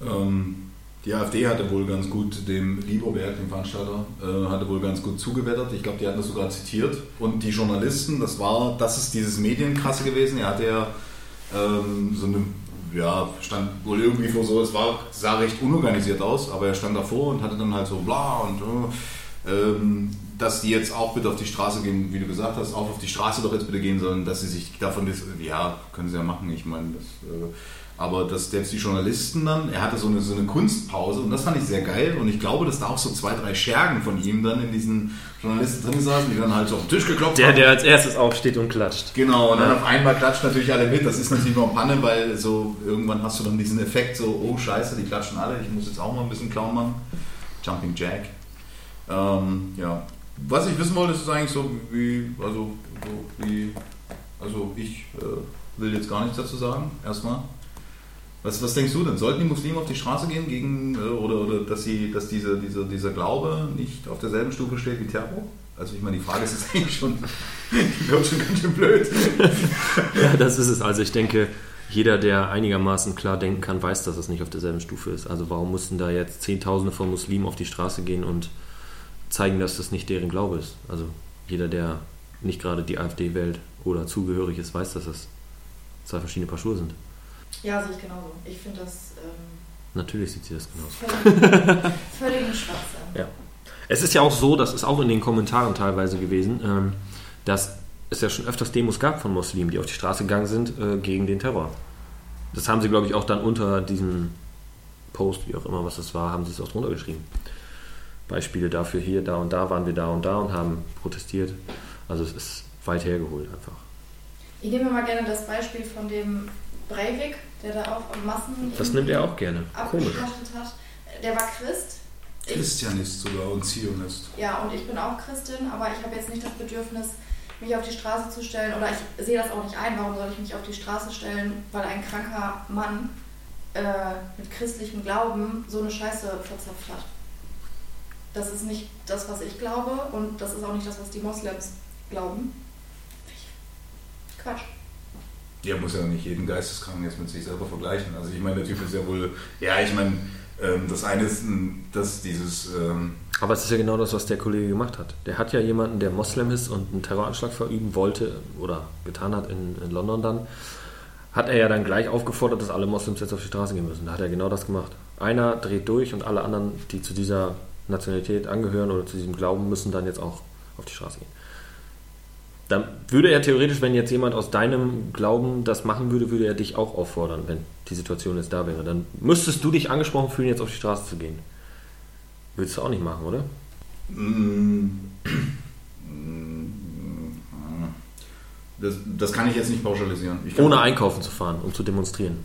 dabei. Ähm, die AfD hatte wohl ganz gut dem Lieberberg, dem Veranstalter, äh, hatte wohl ganz gut zugewettert. Ich glaube, die hatten das sogar zitiert. Und die Journalisten, das war, das ist dieses Medienkrasse gewesen. Er hatte ja ähm, so eine, ja, stand wohl irgendwie vor so, es war, sah recht unorganisiert aus, aber er stand davor und hatte dann halt so bla und äh, ähm, dass die jetzt auch bitte auf die Straße gehen, wie du gesagt hast, auch auf die Straße doch jetzt bitte gehen sollen, dass sie sich davon, ja, können sie ja machen, ich meine, das, äh, aber dass selbst die Journalisten dann, er hatte so eine, so eine Kunstpause und das fand ich sehr geil und ich glaube, dass da auch so zwei, drei Schergen von ihm dann in diesen Journalisten drin saßen, die dann halt so auf den Tisch geklopft Der, haben. der als erstes aufsteht und klatscht. Genau, und dann auf einmal klatschen natürlich alle mit. Das ist natürlich nur Panne, weil so irgendwann hast du dann diesen Effekt, so, oh scheiße, die klatschen alle, ich muss jetzt auch mal ein bisschen Clown machen. Jumping Jack. Ähm, ja. Was ich wissen wollte, ist eigentlich so, wie, also, so wie, also ich äh, will jetzt gar nichts dazu sagen, erstmal. Was, was denkst du denn? Sollten die Muslime auf die Straße gehen gegen, äh, oder, oder dass, sie, dass diese, diese, dieser Glaube nicht auf derselben Stufe steht wie Terror? Also ich meine, die Frage ist jetzt eigentlich schon, die wird schon ganz schön blöd. Ja, das ist es. Also ich denke, jeder, der einigermaßen klar denken kann, weiß, dass es nicht auf derselben Stufe ist. Also warum mussten da jetzt Zehntausende von Muslimen auf die Straße gehen und zeigen, dass das nicht deren Glaube ist? Also jeder, der nicht gerade die AfD wählt oder zugehörig ist, weiß, dass das zwei verschiedene Paar Schuhe sind. Ja, sehe ich genauso. Ich finde das ähm, Natürlich sieht sie das genauso. völlig, völligen Schwachsinn. Ja. Es ist ja auch so, das ist auch in den Kommentaren teilweise gewesen, ähm, dass es ja schon öfters Demos gab von Muslimen, die auf die Straße gegangen sind äh, gegen den Terror. Das haben sie, glaube ich, auch dann unter diesem Post, wie auch immer was das war, haben sie es auch drunter geschrieben. Beispiele dafür hier, da und da waren wir da und da und haben protestiert. Also es ist weit hergeholt einfach. Ich nehme mal gerne das Beispiel von dem Breivik, der da auch Massen Das nimmt er auch gerne. Komisch. hat. Der war Christ. Christianist sogar und Zionist. ja, und ich bin auch Christin, aber ich habe jetzt nicht das Bedürfnis, mich auf die Straße zu stellen. Oder ich sehe das auch nicht ein. Warum soll ich mich auf die Straße stellen, weil ein kranker Mann äh, mit christlichem Glauben so eine Scheiße verzapft hat? Das ist nicht das, was ich glaube und das ist auch nicht das, was die Moslems glauben. Quatsch. Ja, muss ja nicht jeden Geisteskranken jetzt mit sich selber vergleichen. Also ich meine, der Typ ist ja wohl, ja, ich meine, ähm, das eine ist, dass dieses, ähm, Aber es ist ja genau das, was der Kollege gemacht hat. Der hat ja jemanden, der Moslem ist und einen Terroranschlag verüben wollte oder getan hat in, in London dann, hat er ja dann gleich aufgefordert, dass alle Moslems jetzt auf die Straße gehen müssen. Da hat er genau das gemacht. Einer dreht durch und alle anderen, die zu dieser Nationalität angehören oder zu diesem Glauben, müssen dann jetzt auch auf die Straße gehen. Dann würde er theoretisch, wenn jetzt jemand aus deinem Glauben das machen würde, würde er dich auch auffordern, wenn die Situation jetzt da wäre. Dann müsstest du dich angesprochen fühlen, jetzt auf die Straße zu gehen. Würdest du auch nicht machen, oder? Das, das kann ich jetzt nicht pauschalisieren. Ohne einkaufen zu fahren, um zu demonstrieren.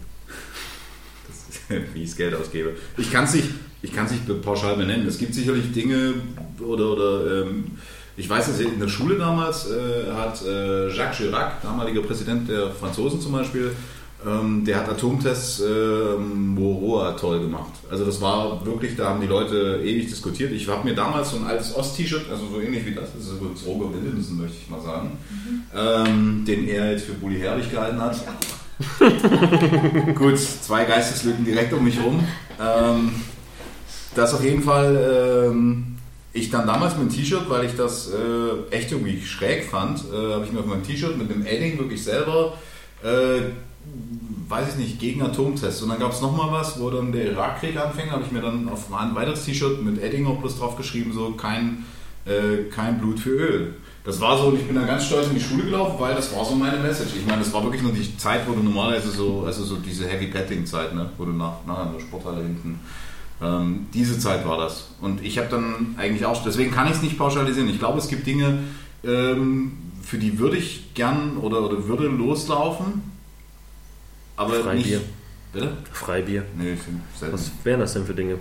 wie ich das Geld ausgebe. Ich kann es nicht, ich kann's nicht pauschal benennen. Es gibt sicherlich Dinge oder, oder ähm, ich weiß, dass in der Schule damals äh, hat äh, Jacques Chirac, damaliger Präsident der Franzosen zum Beispiel, ähm, der hat Atomtests ähm, Moroa toll gemacht. Also das war wirklich, da haben die Leute ewig diskutiert. Ich habe mir damals so ein altes Ost-T-Shirt, also so ähnlich wie das, das ist übrigens Roger Willemsen, möchte ich mal sagen, ähm, den er jetzt für Bully Herrlich gehalten hat. Gut, zwei Geisteslücken direkt um mich rum. Ähm, das auf jeden Fall, ähm, ich dann damals mit dem T-Shirt, weil ich das äh, echt irgendwie schräg fand, äh, habe ich mir auf mein T-Shirt mit dem Edding wirklich selber, äh, weiß ich nicht, gegen Atomtests. Und dann gab es nochmal was, wo dann der Irakkrieg anfing, habe ich mir dann auf ein weiteres T-Shirt mit Edding auch bloß drauf geschrieben, so kein, äh, kein Blut für Öl. Das war so, und ich bin dann ganz stolz in die Schule gelaufen, weil das war so meine Message. Ich meine, das war wirklich nur die Zeit, wo du normalerweise so, also so diese Heavy Petting Zeit, ne, wo du nach, nach der Sporthalle hinten, ähm, diese Zeit war das. Und ich habe dann eigentlich auch, deswegen kann ich es nicht pauschalisieren. Ich glaube, es gibt Dinge, ähm, für die würde ich gern oder, oder würde loslaufen, aber Freibier. nicht. Bitte? Freibier. Nee, ich finde selten. Was wären das denn für Dinge?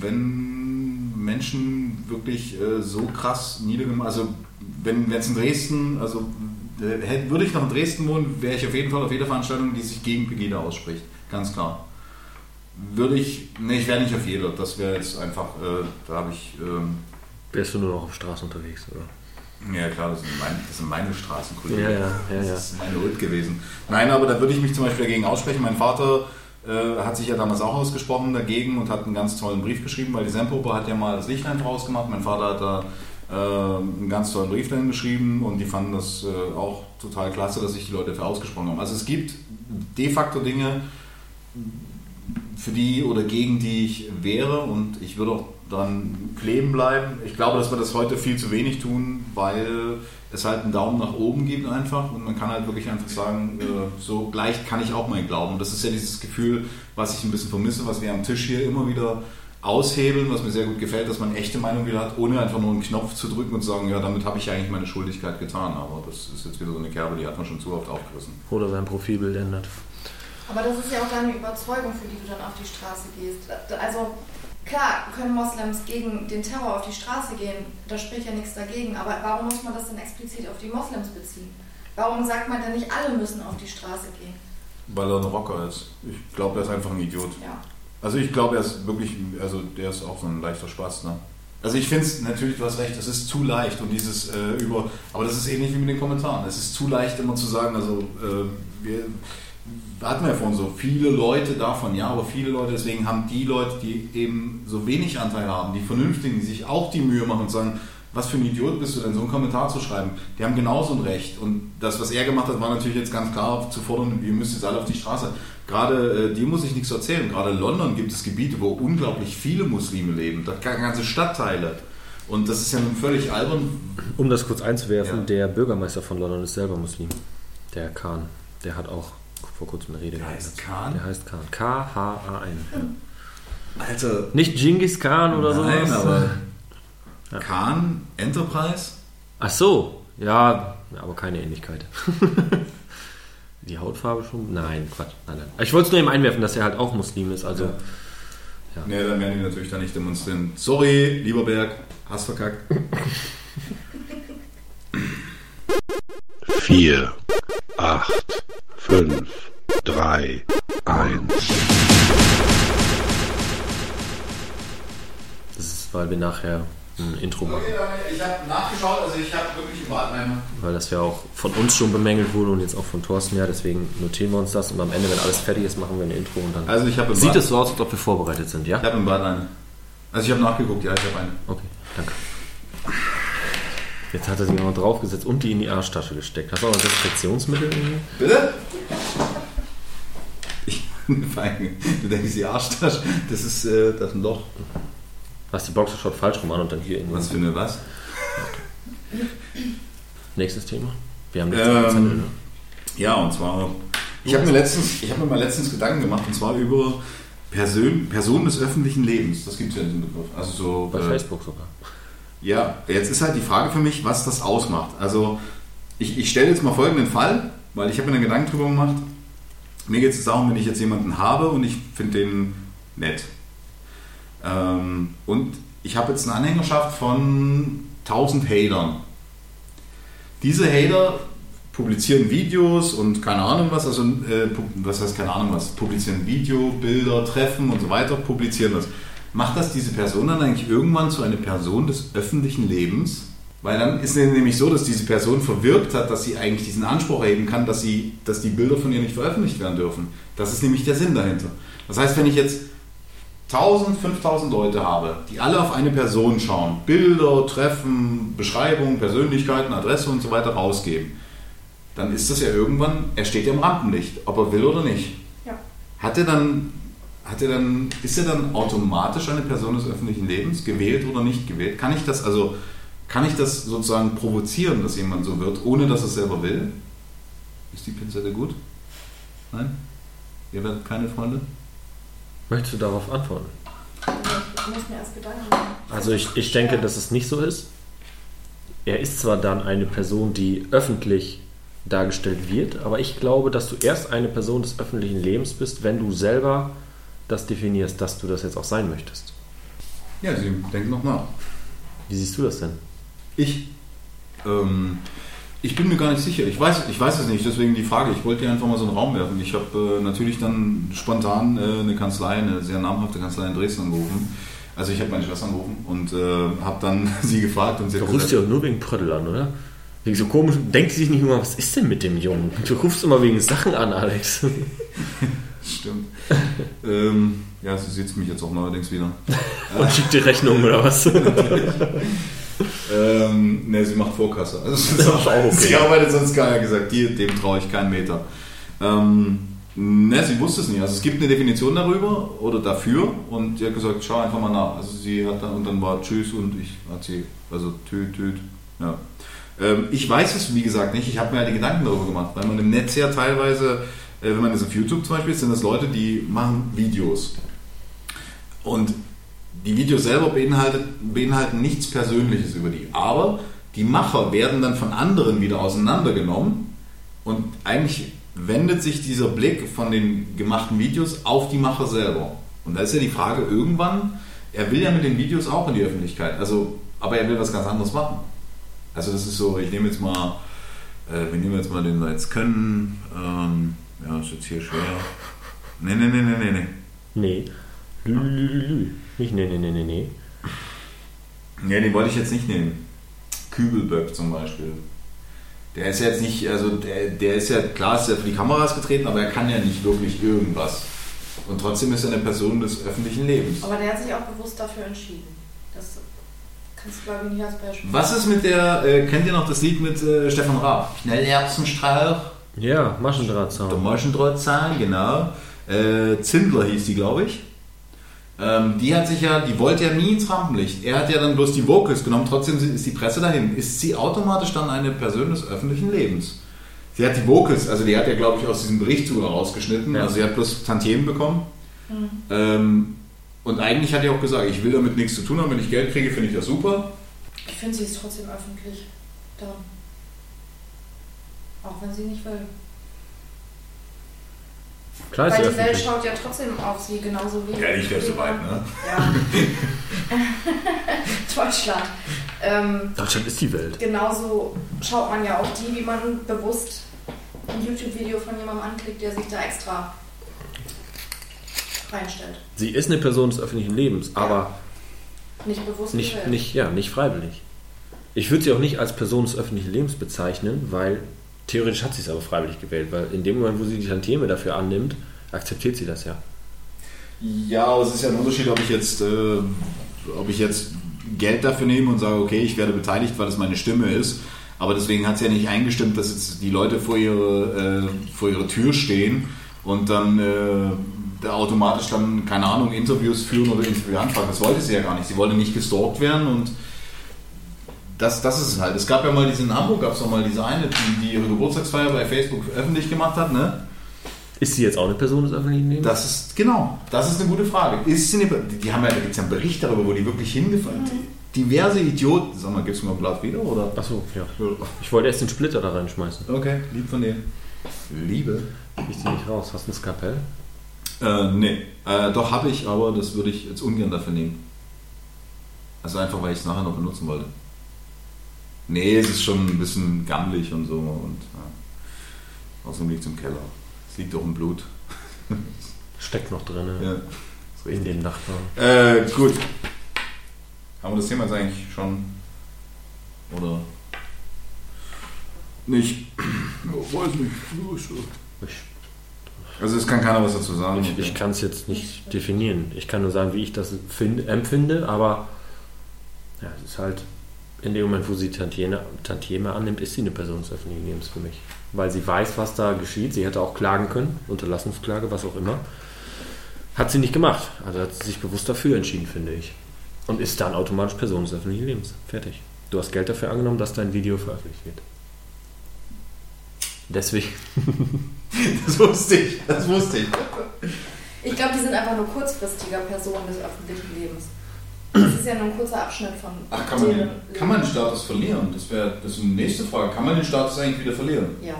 wenn Menschen wirklich äh, so krass niedergemacht, also wenn es in Dresden, also äh, hätte- würde ich noch in Dresden wohnen, wäre ich auf jeden Fall auf jeder Veranstaltung, die sich gegen Pegida ausspricht, ganz klar. Würde ich, nee, ich wäre nicht auf jeder, das wäre jetzt einfach, äh, da habe ich, ähm, Wärst du nur noch auf Straße unterwegs, oder? ja klar, das sind, mein, das sind meine Straßenkollegen. Ja, ja, ja, ja. Das ist meine Huld gewesen. Nein, aber da würde ich mich zum Beispiel dagegen aussprechen. Mein Vater äh, hat sich ja damals auch ausgesprochen dagegen und hat einen ganz tollen Brief geschrieben, weil die Semperoper hat ja mal das Lichtlein draus gemacht. Mein Vater hat da äh, einen ganz tollen Brief dahin geschrieben und die fanden das äh, auch total klasse, dass sich die Leute dafür ausgesprochen haben. Also es gibt de facto Dinge, für die oder gegen die ich wäre und ich würde auch dran kleben bleiben. Ich glaube, dass wir das heute viel zu wenig tun, weil es halt einen Daumen nach oben gibt einfach und man kann halt wirklich einfach sagen, äh, so gleich kann ich auch mal glauben. Und das ist ja dieses Gefühl, was ich ein bisschen vermisse, was wir am Tisch hier immer wieder aushebeln, was mir sehr gut gefällt, dass man echte Meinung wieder hat, ohne einfach nur einen Knopf zu drücken und zu sagen, ja, damit habe ich eigentlich meine Schuldigkeit getan. Aber das ist jetzt wieder so eine Kerbe, die hat man schon zu oft aufgerissen. Oder sein Profilbild ändert. Aber das ist ja auch deine Überzeugung, für die du dann auf die Straße gehst. Also klar können Moslems gegen den Terror auf die Straße gehen, da spricht ja nichts dagegen, aber warum muss man das denn explizit auf die Moslems beziehen? Warum sagt man denn nicht, alle müssen auf die Straße gehen? Weil er ein Rocker ist. Ich glaube, er ist einfach ein Idiot. Ja. Also ich glaube, er ist wirklich, also der ist auch so ein leichter Spaß, ne? Also ich finde es natürlich, du hast recht, es ist zu leicht und dieses äh, über, aber das ist ähnlich wie mit den Kommentaren. Es ist zu leicht immer zu sagen, also äh, wir hatten wir ja vorhin so viele Leute davon, ja, aber viele Leute, deswegen haben die Leute, die eben so wenig Anteil haben, die Vernünftigen, die sich auch die Mühe machen und sagen, was für ein Idiot bist du denn, so einen Kommentar zu schreiben, die haben genauso ein Recht. Und das, was er gemacht hat, war natürlich jetzt ganz klar zu fordern, wir müssen jetzt alle auf die Straße. Gerade äh, dir muss ich nichts erzählen. Gerade in London gibt es Gebiete, wo unglaublich viele Muslime leben. Da ganze Stadtteile. Und das ist ja nun völlig albern. Um das kurz einzuwerfen, Ja. der Bürgermeister von London ist selber Muslim. Der Khan. Der hat auch vor kurzem eine Rede Der heißt gehalten. Khan? Der heißt Khan. K-H-A-N. Alter, Nicht Genghis Khan oder nein, sowas? aber Khan Enterprise? Ach so, ja, aber keine Ähnlichkeit. Die Hautfarbe schon? Nein, Quatsch. Nein, nein. Ich wollte es nur eben einwerfen, dass er halt auch Muslim ist. Also, Ja. Nee, dann werden die natürlich da nicht demonstrieren. Sorry, lieber Berg, hast verkackt. 4, 8, 5, 3, 1. das ist, weil wir nachher ein Intro machen. Ich habe nachgeschaut, also ich habe wirklich einen Badeimer. Weil das ja auch von uns schon bemängelt wurde und jetzt auch von Thorsten ja. Deswegen notieren wir uns das und am Ende, wenn alles fertig ist, machen wir ein Intro und dann Also ich habe sieht es so aus, als ob wir vorbereitet sind, ja? Ich habe im Bad eine. Also ich habe nachgeguckt, ja, ich habe eine. Okay, danke. Jetzt hat er sie noch draufgesetzt und die in die Arschtasche gesteckt. Hast du auch ein Desinfektionsmittel irgendwie? Bitte? Vor allem, du denkst, die Arschtasche, das ist, äh, das ist ein Loch. Hast die Boxershot falsch rum an und dann hier in Was für eine was? Nächstes Thema. Wir haben jetzt ähm, Zettel, ne? Ja, und zwar, ich habe mir letztens, ich habe mir mal letztens Gedanken gemacht, und zwar über Person, Personen des öffentlichen Lebens. Das gibt es ja diesen Begriff. Also so, Bei äh, Facebook sogar. Ja, jetzt ist halt die Frage für mich, was das ausmacht. Also ich, ich stelle jetzt mal folgenden Fall, weil ich habe mir einen Gedanken drüber gemacht. Mir geht es darum, wenn ich jetzt jemanden habe und ich finde den nett. Ähm, und ich habe jetzt eine Anhängerschaft von 1000 Hatern. Diese Hater publizieren Videos und keine Ahnung was, also äh, was heißt keine Ahnung was, publizieren Video, Bilder, Treffen und so weiter, publizieren das. Macht das diese Person dann eigentlich irgendwann zu einer Person des öffentlichen Lebens? Weil dann ist es nämlich so, dass diese Person verwirkt hat, dass sie eigentlich diesen Anspruch erheben kann, dass, sie, dass die Bilder von ihr nicht veröffentlicht werden dürfen. Das ist nämlich der Sinn dahinter. Das heißt, wenn ich jetzt 1000, 5000 Leute habe, die alle auf eine Person schauen, Bilder, Treffen, Beschreibungen, Persönlichkeiten, Adresse und so weiter rausgeben, dann ist das ja irgendwann, er steht ja im Rampenlicht, ob er will oder nicht. Ja. Hat er dann, hat er dann, ist er dann automatisch eine Person des öffentlichen Lebens, gewählt oder nicht gewählt? Kann ich das also, kann ich das sozusagen provozieren, dass jemand so wird, ohne dass er es selber will? Ist die Pinzette gut? Nein? Ihr werdet keine Freunde? Möchtest du darauf antworten? Ich muss mir erst Gedanken machen. Also ich, ich denke, dass es nicht so ist. Er ist zwar dann eine Person, die öffentlich dargestellt wird, aber ich glaube, dass du erst eine Person des öffentlichen Lebens bist, wenn du selber das definierst, dass du das jetzt auch sein möchtest. Ja, Sie denken noch nach. Wie siehst du das denn? Ich, ähm, ich bin mir gar nicht sicher. Ich weiß, ich weiß es nicht, deswegen die Frage. Ich wollte dir einfach mal so einen Raum werfen. Ich habe äh, natürlich dann spontan äh, eine Kanzlei, eine sehr namhafte Kanzlei in Dresden angerufen. Also ich habe meine Schwester angerufen und äh, habe dann sie gefragt und sie Du rufst ja nur wegen Prödel an, oder? Wegen so komisch, denkt sie sich nicht immer, was ist denn mit dem Jungen? Du rufst immer wegen Sachen an, Alex. stimmt. ähm, ja, sie sieht mich jetzt auch neuerdings wieder. Und schickt die Rechnung oder was? Ähm, ne, sie macht Vorkasse. Also, das ist auch okay. Sie arbeitet sonst keiner gesagt, die, dem traue ich keinen Meter. Ähm, ne, sie wusste es nicht. Also es gibt eine Definition darüber oder dafür und sie hat gesagt, schau einfach mal nach. Also sie hat dann und dann war Tschüss und ich hat sie, also Tüt, Tüt. Ja. Ähm, ich weiß es, wie gesagt, nicht. Ich habe mir halt die Gedanken darüber gemacht, weil man im Netz ja teilweise, äh, wenn man das auf YouTube zum Beispiel ist, sind das Leute, die machen Videos. Und die Videos selber beinhalten nichts Persönliches über die. Aber die Macher werden dann von anderen wieder auseinandergenommen und eigentlich wendet sich dieser Blick von den gemachten Videos auf die Macher selber. Und da ist ja die Frage, irgendwann er will ja mit den Videos auch in die Öffentlichkeit. Also, aber er will was ganz anderes machen. Also das ist so, ich nehme jetzt mal, äh, wir nehmen jetzt mal den jetzt können. Ähm, ja, ist jetzt hier schwer. Nee, nee, nee, nee, nee, nee. Nee. Lü, lü, lü, lü. Nicht nee, nee, nee, nee, nee. Nee, den wollte ich jetzt nicht nehmen. Kübelböck zum Beispiel. Der ist ja jetzt nicht, also der, der ist ja, klar ist er für die Kameras getreten, aber er kann ja nicht wirklich irgendwas. Und trotzdem ist er eine Person des öffentlichen Lebens. Aber der hat sich auch bewusst dafür entschieden. Das kannst du, glaube ich, nicht als Beispiel. Was ist mit der, äh, kennt ihr noch das Lied mit äh, Stefan Raab? Schnellerbsenstrauch, Ja, der Maschendrahtzaun. Maschendrahtzahn, genau. Äh, Zindler hieß die, glaube ich. Ähm, die hat sich ja, die wollte ja nie ins Rampenlicht. Er hat ja dann bloß die Vocals genommen, trotzdem ist die Presse dahin. Ist sie automatisch dann eine Person des öffentlichen Lebens? Sie hat die Vocals, also die hat ja, glaube ich, aus diesem Bericht sogar rausgeschnitten. Ja. Also sie hat bloß Tantiemen bekommen. Mhm. Ähm, und eigentlich hat er auch gesagt, ich will damit nichts zu tun haben, wenn ich Geld kriege, finde ich das super. Ich finde, sie ist trotzdem öffentlich. Dann. Auch wenn sie nicht will. Klar ist Weil die Welt schaut ja trotzdem auf sie, genauso wie. Ja, nicht gleich so weit, ne? Ja. Deutschland. Ähm, Deutschland ist die Welt. genauso schaut man ja auch die, wie man bewusst ein YouTube-Video von jemandem anklickt, der sich da extra reinstellt. Sie ist eine Person des öffentlichen Lebens, aber Nicht bewusst nicht, nicht, ja, nicht freiwillig. Ich würde sie auch nicht als Person des öffentlichen Lebens bezeichnen, weil theoretisch hat sie es aber freiwillig gewählt, weil in dem Moment, wo sie die Tantieme dafür annimmt, akzeptiert sie das ja. Ja, aber es ist ja ein Unterschied, ob ich jetzt, äh, ob ich jetzt Geld dafür nehme und sage, okay, ich werde beteiligt, weil es meine Stimme ist. Aber deswegen hat es ja nicht eingestimmt, dass jetzt die Leute vor ihre, äh, vor ihre Tür stehen und dann äh, automatisch dann, keine Ahnung, Interviews führen oder Interview anfragen. Das wollte sie ja gar nicht. Sie wollte nicht gestalkt werden und das, das ist es halt. Es gab ja mal diese in Hamburg, gab es noch mal diese eine, die, die ihre Geburtstagsfeier bei Facebook öffentlich gemacht hat, ne? Ist sie jetzt auch eine Person des öffentlichen Lebens? Das ist, genau, das ist eine gute Frage. Ist sie eine, die, die haben ja, da gibt es ja einen Bericht darüber, wo die wirklich hingefahren sind. Diverse Idioten, sag mal, gibst du mir ein Blatt wieder, oder? Achso, ja. Ich wollte erst den Splitter da reinschmeißen. Okay, lieb von dir. Liebe? Ich sie nicht raus. Hast du ein Skalpell? Äh, nee. Äh, doch, habe ich, aber das würde ich jetzt ungern dafür nehmen. Also einfach, weil ich es nachher noch benutzen wollte. Nee, es ist schon ein bisschen gammelig und so und ja. außerdem liegt es im Keller. Es liegt auch im Blut. Steckt noch drin Ja, ist in richtig. dem Nachbarn. Äh, gut. Haben wir das Thema jetzt eigentlich schon? Oder? Nicht? Ja, weiß nicht. Ich, Also es kann keiner was dazu sagen. ich, ich kann es jetzt nicht definieren. Ich kann nur sagen, wie ich das find, empfinde, aber ja, es ist halt in dem Moment, wo sie Tantieme, Tantieme annimmt, ist sie eine Person des öffentlichen Lebens für mich. Weil sie weiß, was da geschieht. Sie hätte auch klagen können, Unterlassungsklage, was auch immer. Hat sie nicht gemacht. Also hat sie sich bewusst dafür entschieden, finde ich. Und ist dann automatisch Person des öffentlichen Lebens. Fertig. Du hast Geld dafür angenommen, dass dein Video veröffentlicht wird. Deswegen. Das wusste ich. Das wusste ich. Ich glaube, die sind einfach nur kurzfristiger Personen des öffentlichen Lebens. Das ist ja nur ein kurzer Abschnitt von Ach, kann man, den, kann man den Status verlieren? Das wäre das ist eine nächste Frage. Kann man den Status eigentlich wieder verlieren? Ja.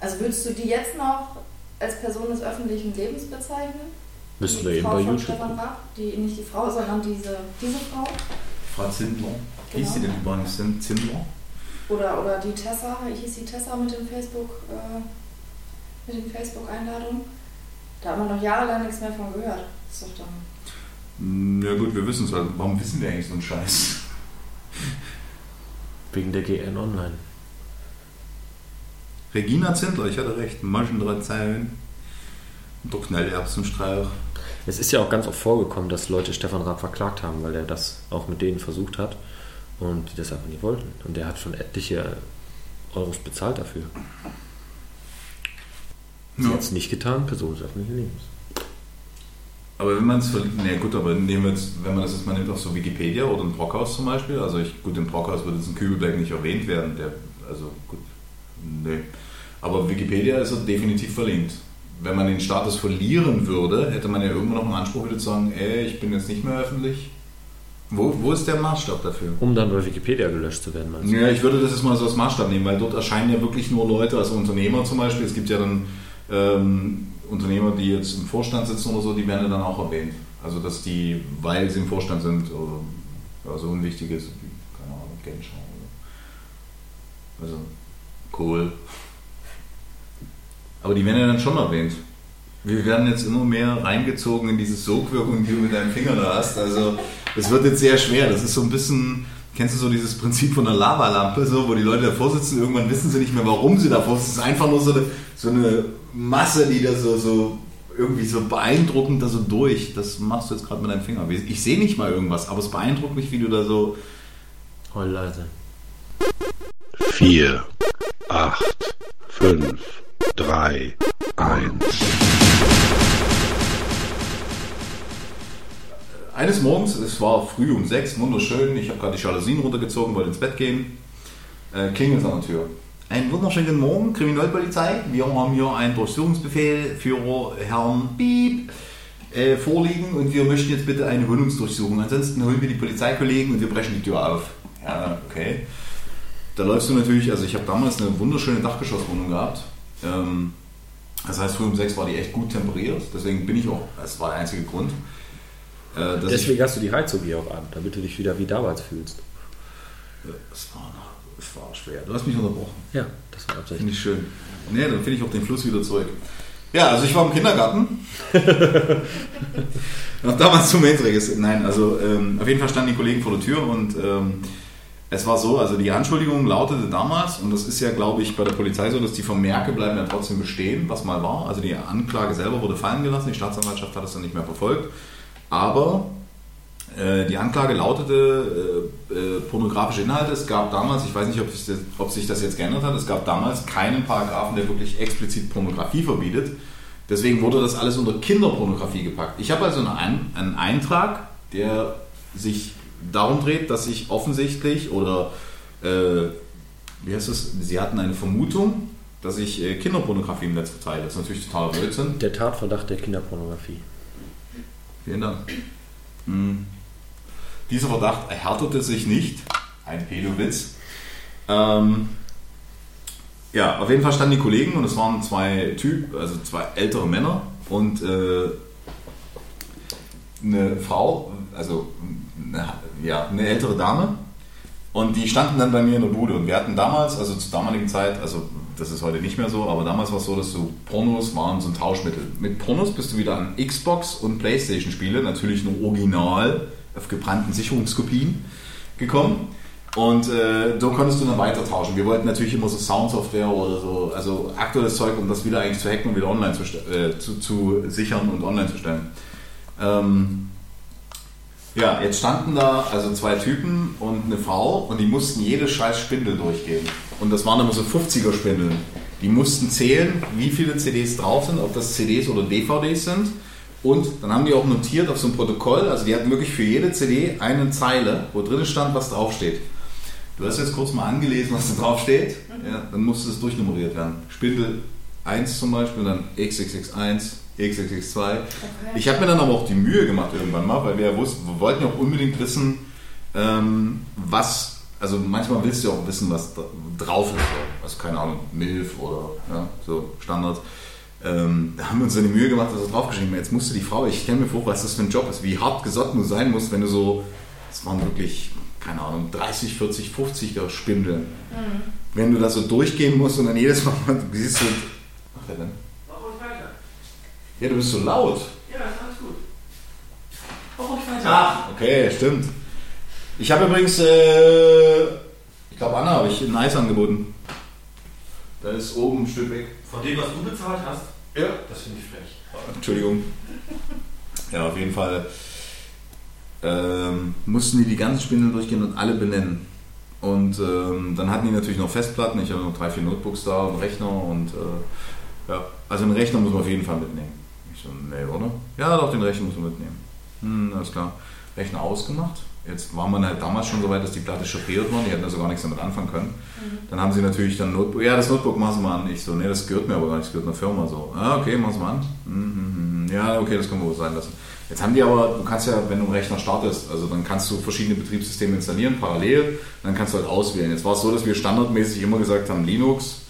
Also würdest du die jetzt noch als Person des öffentlichen Lebens bezeichnen? Die wir eben Frau bei von YouTube. Stefan Raab, die, nicht die Frau, sondern diese, diese Frau. Frau Zindler. Wie Genau. hieß sie denn übrigens? Zin- Zindler? Oder, oder die Tessa, hieß die Tessa mit dem Facebook, äh, mit den Facebook-Einladungen. Da hat man noch jahrelang nichts mehr von gehört. Das ist doch dann. Ja gut, wir wissen es halt. Warum wissen wir eigentlich so einen Scheiß? Wegen der GN Online. Regina Zindler, ich hatte recht. Maschen drei Zeilen. Doch Knallerbsenstrauch. Es ist ja auch ganz oft vorgekommen, dass Leute Stefan Raab verklagt haben, weil er das auch mit denen versucht hat und die das einfach nicht wollten. Und der hat schon etliche Euros bezahlt dafür. Sie Ja. hat es nicht getan, Person des öffentlichen Lebens. Aber wenn man es verliert, ne gut, aber nehmen wir jetzt, wenn man das jetzt mal nimmt auf so Wikipedia oder ein Brockhaus zum Beispiel, also ich, gut, im Brockhaus würde jetzt ein Kübelberg nicht erwähnt werden, der, also gut, nee. Aber Wikipedia ist er definitiv verlinkt. Wenn man den Status verlieren würde, hätte man ja irgendwann noch einen Anspruch wieder zu sagen, ey, ich bin jetzt nicht mehr öffentlich. Wo, wo ist der Maßstab dafür? Um dann bei Wikipedia gelöscht zu werden, meinst du? Ja, ich würde das jetzt mal so als Maßstab nehmen, weil dort erscheinen ja wirklich nur Leute, also Unternehmer zum Beispiel. Es gibt ja dann ähm, Unternehmer, die jetzt im Vorstand sitzen oder so, die werden ja dann auch erwähnt. Also dass die, weil sie im Vorstand sind, oder ja, so unwichtig ist, wie, keine Ahnung, Genscher oder. Also, cool. Aber die werden ja dann schon erwähnt. Wir werden jetzt immer mehr reingezogen in diese Sogwirkung, die du mit deinem Finger da hast. Also, es wird jetzt sehr schwer. Das ist so ein bisschen, kennst du so dieses Prinzip von einer Lavalampe, so, wo die Leute davor sitzen, irgendwann wissen sie nicht mehr, warum sie davor sitzen. Es ist einfach nur so eine, so eine Masse, die da so, so irgendwie so beeindruckend da so durch. Das machst du jetzt gerade mit deinem Finger. Ich sehe nicht mal irgendwas, aber es beeindruckt mich, wie du da so. Heul leise. 4, 8, 5, 3, 1. Eines Morgens, es war früh um sechs, wunderschön, ich habe gerade die Jalousien runtergezogen, wollte ins Bett gehen, äh, klingelt an der Tür. Einen wunderschönen guten Morgen, Kriminalpolizei. Wir haben hier einen Durchsuchungsbefehl für Herrn Piep äh, vorliegen und wir möchten jetzt bitte eine Wohnungsdurchsuchung. Ansonsten holen wir die Polizeikollegen und wir brechen die Tür auf. Ja, okay. Da läufst du natürlich, also ich habe damals eine wunderschöne Dachgeschosswohnung gehabt. Ähm, das heißt, früh um sechs war die echt gut temperiert. Deswegen bin ich auch, das war der einzige Grund. Äh, Deswegen hast du die Heizung hier auch an, damit du dich wieder wie damals fühlst. ich, es, war, es war schwer. Du hast mich unterbrochen. Ja, das war absichtlich. Finde ich schön. Nee, dann finde ich auch den Fluss wieder zurück. Ja, also ich war im Kindergarten. Noch damals zum Mailträger. Nein, also ähm, auf jeden Fall standen die Kollegen vor der Tür und ähm, es war so, also die Anschuldigung lautete damals, und das ist ja, glaube ich, bei der Polizei so, dass die Vermerke bleiben ja trotzdem bestehen, was mal war. Also die Anklage selber wurde fallen gelassen, die Staatsanwaltschaft hat es dann nicht mehr verfolgt. Aber die Anklage lautete äh, äh, pornografische Inhalte. Es gab damals, ich weiß nicht, ob sich, das, ob sich das jetzt geändert hat, es gab damals keinen Paragraphen, der wirklich explizit Pornografie verbietet. Deswegen wurde das alles unter Kinderpornografie gepackt. Ich habe also einen, einen Eintrag, der sich darum dreht, dass ich offensichtlich oder äh, wie heißt es, sie hatten eine Vermutung, dass ich äh, Kinderpornografie im Netz verteile. Das ist natürlich totaler Blödsinn. Der Tatverdacht der Kinderpornografie. Vielen Dank. Hm. Dieser Verdacht erhärtete sich nicht. Ein Pedowitz. Ähm, ja, auf jeden Fall standen die Kollegen und es waren zwei Typen, also zwei ältere Männer und äh, eine Frau, also eine, ja, eine ältere Dame. Und die standen dann bei mir in der Bude. Und wir hatten damals, also zur damaligen Zeit, also das ist heute nicht mehr so, aber damals war es so, dass so Pornos waren so ein Tauschmittel. Mit Pornos bist du wieder an Xbox und Playstation-Spiele, natürlich nur original auf gebrannten Sicherungskopien gekommen. Und äh, so konntest du dann weiter tauschen. Wir wollten natürlich immer so Soundsoftware oder so, also aktuelles Zeug, um das wieder eigentlich zu hacken und wieder online zu, äh, zu, zu sichern und online zu stellen. Ähm, ja, jetzt standen da also zwei Typen und eine Frau und die mussten jede scheiß Spindel durchgehen. Und das waren immer so 50er Spindeln. Die mussten zählen, wie viele CDs drauf sind, ob das CDs oder DVDs sind. Und dann haben die auch notiert auf so einem Protokoll, also die hatten wirklich für jede CD eine Zeile, wo drin stand, was draufsteht. Du hast jetzt kurz mal angelesen, was da draufsteht. Ja, dann musste es durchnummeriert werden. Spindel 1 zum Beispiel, dann XXX1, XXX2. Okay. Ich habe mir dann aber auch die Mühe gemacht irgendwann mal, weil wir ja wussten, wir wollten ja auch unbedingt wissen, ähm, was, also manchmal willst du ja auch wissen, was drauf ist. So. Also keine Ahnung, Milf oder ja, so Standards. Ähm, da haben wir uns dann die Mühe gemacht, dass wir draufgeschrieben haben. Jetzt musste die Frau, ich stelle mir vor, was das für ein Job ist, wie hart gesotten du sein musst, wenn du so, das waren wirklich, keine Ahnung, 30, 40, 50er Spindeln. Wenn du da so durchgehen musst und dann jedes Mal, du siehst du, was macht denn? Mach ruhig weiter. Ja, du bist so laut. Ja, ist alles gut. Mach ruhig weiter. Ah, okay, stimmt. Ich habe übrigens, äh, ich glaube Anna habe ich ein Eis angeboten. Da ist oben ein Stück weg. Von dem, was du bezahlt hast, Ja. das finde ich frech. Entschuldigung. Ja, auf jeden Fall ähm, mussten die die ganzen Spindeln durchgehen und alle benennen. Und ähm, dann hatten die natürlich noch Festplatten. Ich habe noch drei, vier Notebooks da und Rechner und äh, ja, also einen Rechner muss man auf jeden Fall mitnehmen. Ich so, nee, oder? Ja, doch, den Rechner muss man mitnehmen. Hm, alles klar. Rechner ausgemacht. Jetzt war man halt damals schon so weit, dass die Platte chauffiert war. Die hätten also gar nichts damit anfangen können. Dann haben sie natürlich dann Notebook. Ja, das Notebook machen Sie mal an. Ich so, nee, das gehört mir aber gar nicht. Das gehört einer Firma so. Ah, okay, machen Sie mal an. Mhm, mhm, mhm. Ja, okay, das können wir wohl sein lassen. Jetzt haben die aber, du kannst ja, wenn du einen Rechner startest, also dann kannst du verschiedene Betriebssysteme installieren, parallel, dann kannst du halt auswählen. Jetzt war es so, dass wir standardmäßig immer gesagt haben, Linux,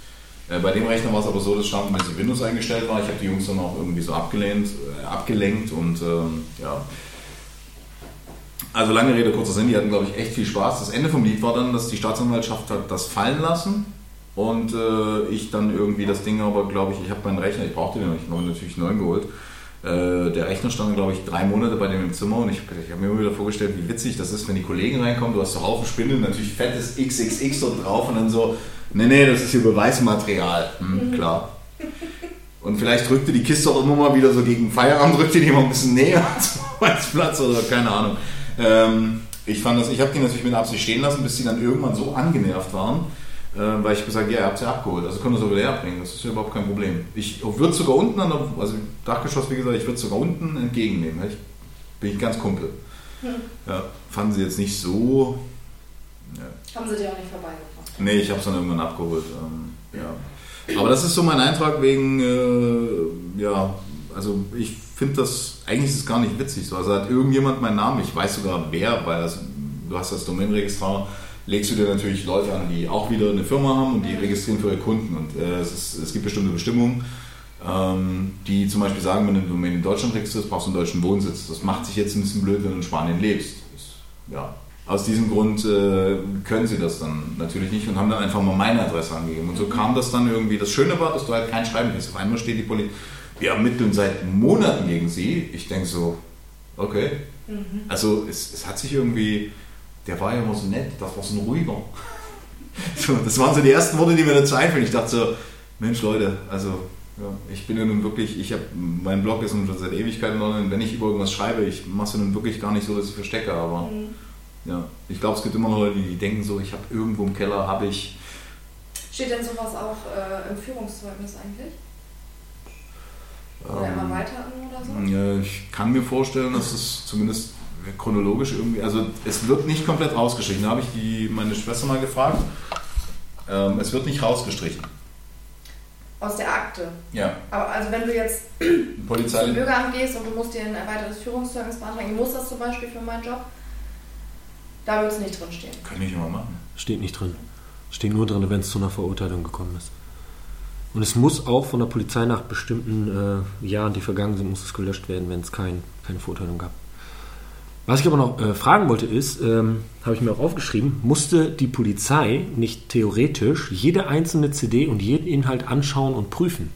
Äh, bei dem Rechner war es aber so, dass standardmäßig Windows eingestellt war. Ich habe die Jungs dann auch irgendwie so abgelehnt, äh, abgelenkt und ähm, ja. Also lange Rede, kurzer Sinn, die hatten, glaube ich, echt viel Spaß. Das Ende vom Lied war dann, dass die Staatsanwaltschaft hat das fallen lassen und äh, ich dann irgendwie das Ding aber, glaube ich, ich habe meinen Rechner, ich brauchte den nicht, neu, natürlich neu geholt. Äh, der Rechner stand, glaube ich, drei Monate bei dem im Zimmer und ich, ich habe mir immer wieder vorgestellt, wie witzig das ist, wenn die Kollegen reinkommen, du hast so Haufen Spindeln, natürlich fettes XXX dort drauf und dann so, nee, nee, das ist hier Beweismaterial. Hm, klar. Und vielleicht drückte die Kiste auch immer mal wieder so gegen Feierabend, drückte die mal ein bisschen näher zum Arbeitsplatz oder keine Ahnung. Ähm, ich fand das, ich habe die natürlich mit Absicht stehen lassen, bis sie dann irgendwann so angenervt waren, äh, weil ich gesagt ja, ihr habt sie abgeholt, also können wir sie wieder herbringen, das ist ja überhaupt kein Problem. Ich würde sogar unten, an der, also Dachgeschoss, wie gesagt, ich würde sogar unten entgegennehmen. Ich, bin ich ganz Kumpel. Ja, fanden sie jetzt nicht so. Ja. Haben sie dir auch nicht vorbeigebracht. Nee, ich habe es dann irgendwann abgeholt. Ähm, ja. Aber das ist so mein Eintrag wegen, äh, ja, also ich finde das, eigentlich ist es gar nicht witzig so. Also hat irgendjemand meinen Namen, ich weiß sogar wer, weil das, du hast das Domainregister, legst du dir natürlich Leute an, die auch wieder eine Firma haben und die registrieren für ihre Kunden. Und äh, es, ist, es gibt bestimmte Bestimmungen, ähm, die zum Beispiel sagen, wenn du eine Domain in Deutschland registrierst, brauchst du einen deutschen Wohnsitz. Das macht sich jetzt ein bisschen blöd, wenn du in Spanien lebst. Das, ja. Aus diesem Grund äh, können sie das dann natürlich nicht und haben dann einfach mal meine Adresse angegeben. Und so kam das dann irgendwie. Das Schöne war, dass du halt kein Schreiben kriegst. Auf einmal steht die Polizei, wir ermitteln seit Monaten gegen sie. Ich denke so, okay. Also es, es hat sich irgendwie, der war ja immer so nett, das war so ein ruhiger. So, das waren so die ersten Worte, die mir dazu einfallen. Ich dachte so, Mensch Leute, also ja, ich bin ja nun wirklich, ich habe, mein Blog ist nun schon seit Ewigkeiten online. Wenn ich über irgendwas schreibe, ich mache es ja nun wirklich gar nicht so, dass ich verstecke, aber ja, ich glaube, es gibt immer noch Leute, die denken so, ich habe irgendwo im Keller, habe ich, Steht denn sowas auch äh, im Führungszeugnis eigentlich? Oder Ähm, immer weiter oder so? Ja, ich kann mir vorstellen, dass es zumindest chronologisch irgendwie, also es wird nicht komplett rausgestrichen. Da habe ich die, meine Schwester mal gefragt. Ähm, es wird nicht rausgestrichen. Aus der Akte. Ja, Aber also wenn du jetzt Polizei. zum Bürgeramt gehst und du musst dir ein erweitertes Führungszeugnis beantragen, ich muss das zum Beispiel für meinen Job, da wird es nicht drin stehen. Kann ich immer machen. Steht nicht drin. Steht nur drin, wenn es zu einer Verurteilung gekommen ist. Und es muss auch von der Polizei nach bestimmten äh, Jahren, die vergangen sind, muss es gelöscht werden, wenn es kein, keine Verurteilung gab. Was ich aber noch äh, fragen wollte ist, ähm, habe ich mir auch aufgeschrieben, musste die Polizei nicht theoretisch jede einzelne CD und jeden Inhalt anschauen und prüfen,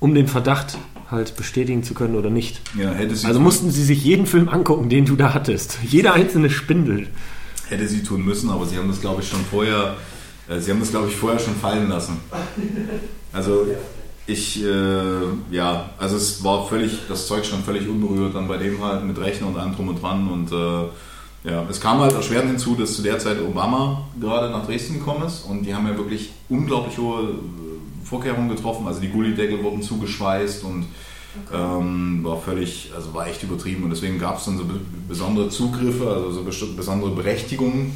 um den Verdacht halt bestätigen zu können oder nicht? Ja, hätte sie, Also mussten sie sich jeden Film angucken, den du da hattest. Jede einzelne Spindel. hätte sie tun müssen, aber sie haben das glaube ich schon vorher, äh, sie haben das glaube ich vorher schon fallen lassen. Also ich, äh, ja, also es war völlig, das Zeug stand völlig unberührt dann bei dem halt mit Rechner und allem drum und dran und äh, ja, es kam halt erschwerend hinzu, dass zu der Zeit Obama gerade nach Dresden gekommen ist und die haben ja wirklich unglaublich hohe äh, Vorkehrungen getroffen, also die Gullideckel wurden zugeschweißt und ähm, war völlig, also war echt übertrieben und deswegen gab es dann so be besondere Zugriffe, also so besondere Berechtigungen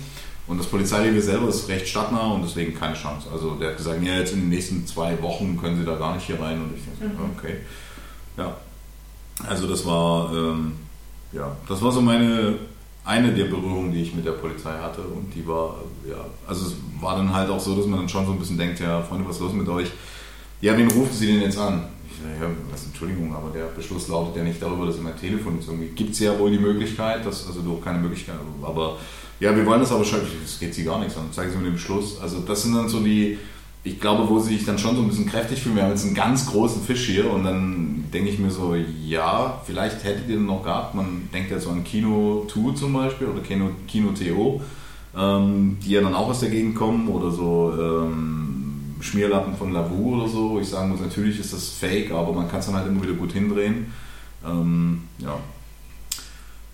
und das Polizeirevier selber ist recht stadtnah und deswegen keine Chance. Also der hat gesagt, ja jetzt in den nächsten zwei Wochen können sie da gar nicht hier rein und ich dachte, so, okay. Ja, also das war, ähm, ja, das war so meine, eine der Berührungen, die ich mit der Polizei hatte und die war, ja, also es war dann halt auch so, dass man dann schon so ein bisschen denkt, ja Freunde, was ist los mit euch? Ja, wen rufen Sie denn jetzt an? Ich sage, ja, was, Entschuldigung, aber der Beschluss lautet ja nicht darüber, dass mein Telefon jetzt irgendwie, gibt es ja wohl die Möglichkeit, dass, also doch keine Möglichkeit, aber ja, wir wollen das aber schon, das geht Sie gar nichts an, zeigen Sie mir den Beschluss. Also das sind dann so die, ich glaube, wo sie sich dann schon so ein bisschen kräftig fühlen. Wir haben jetzt einen ganz großen Fisch hier und dann denke ich mir so, ja, vielleicht hättet ihr den noch gehabt. Man denkt ja so an Kino 2 zum Beispiel oder Kino, Kino TO, ähm, die ja dann auch aus der Gegend kommen oder so ähm, Schmierlappen von Lavu oder so. Ich sagen muss, natürlich ist das fake, aber man kann es dann halt immer wieder gut hindrehen. Ähm, ja.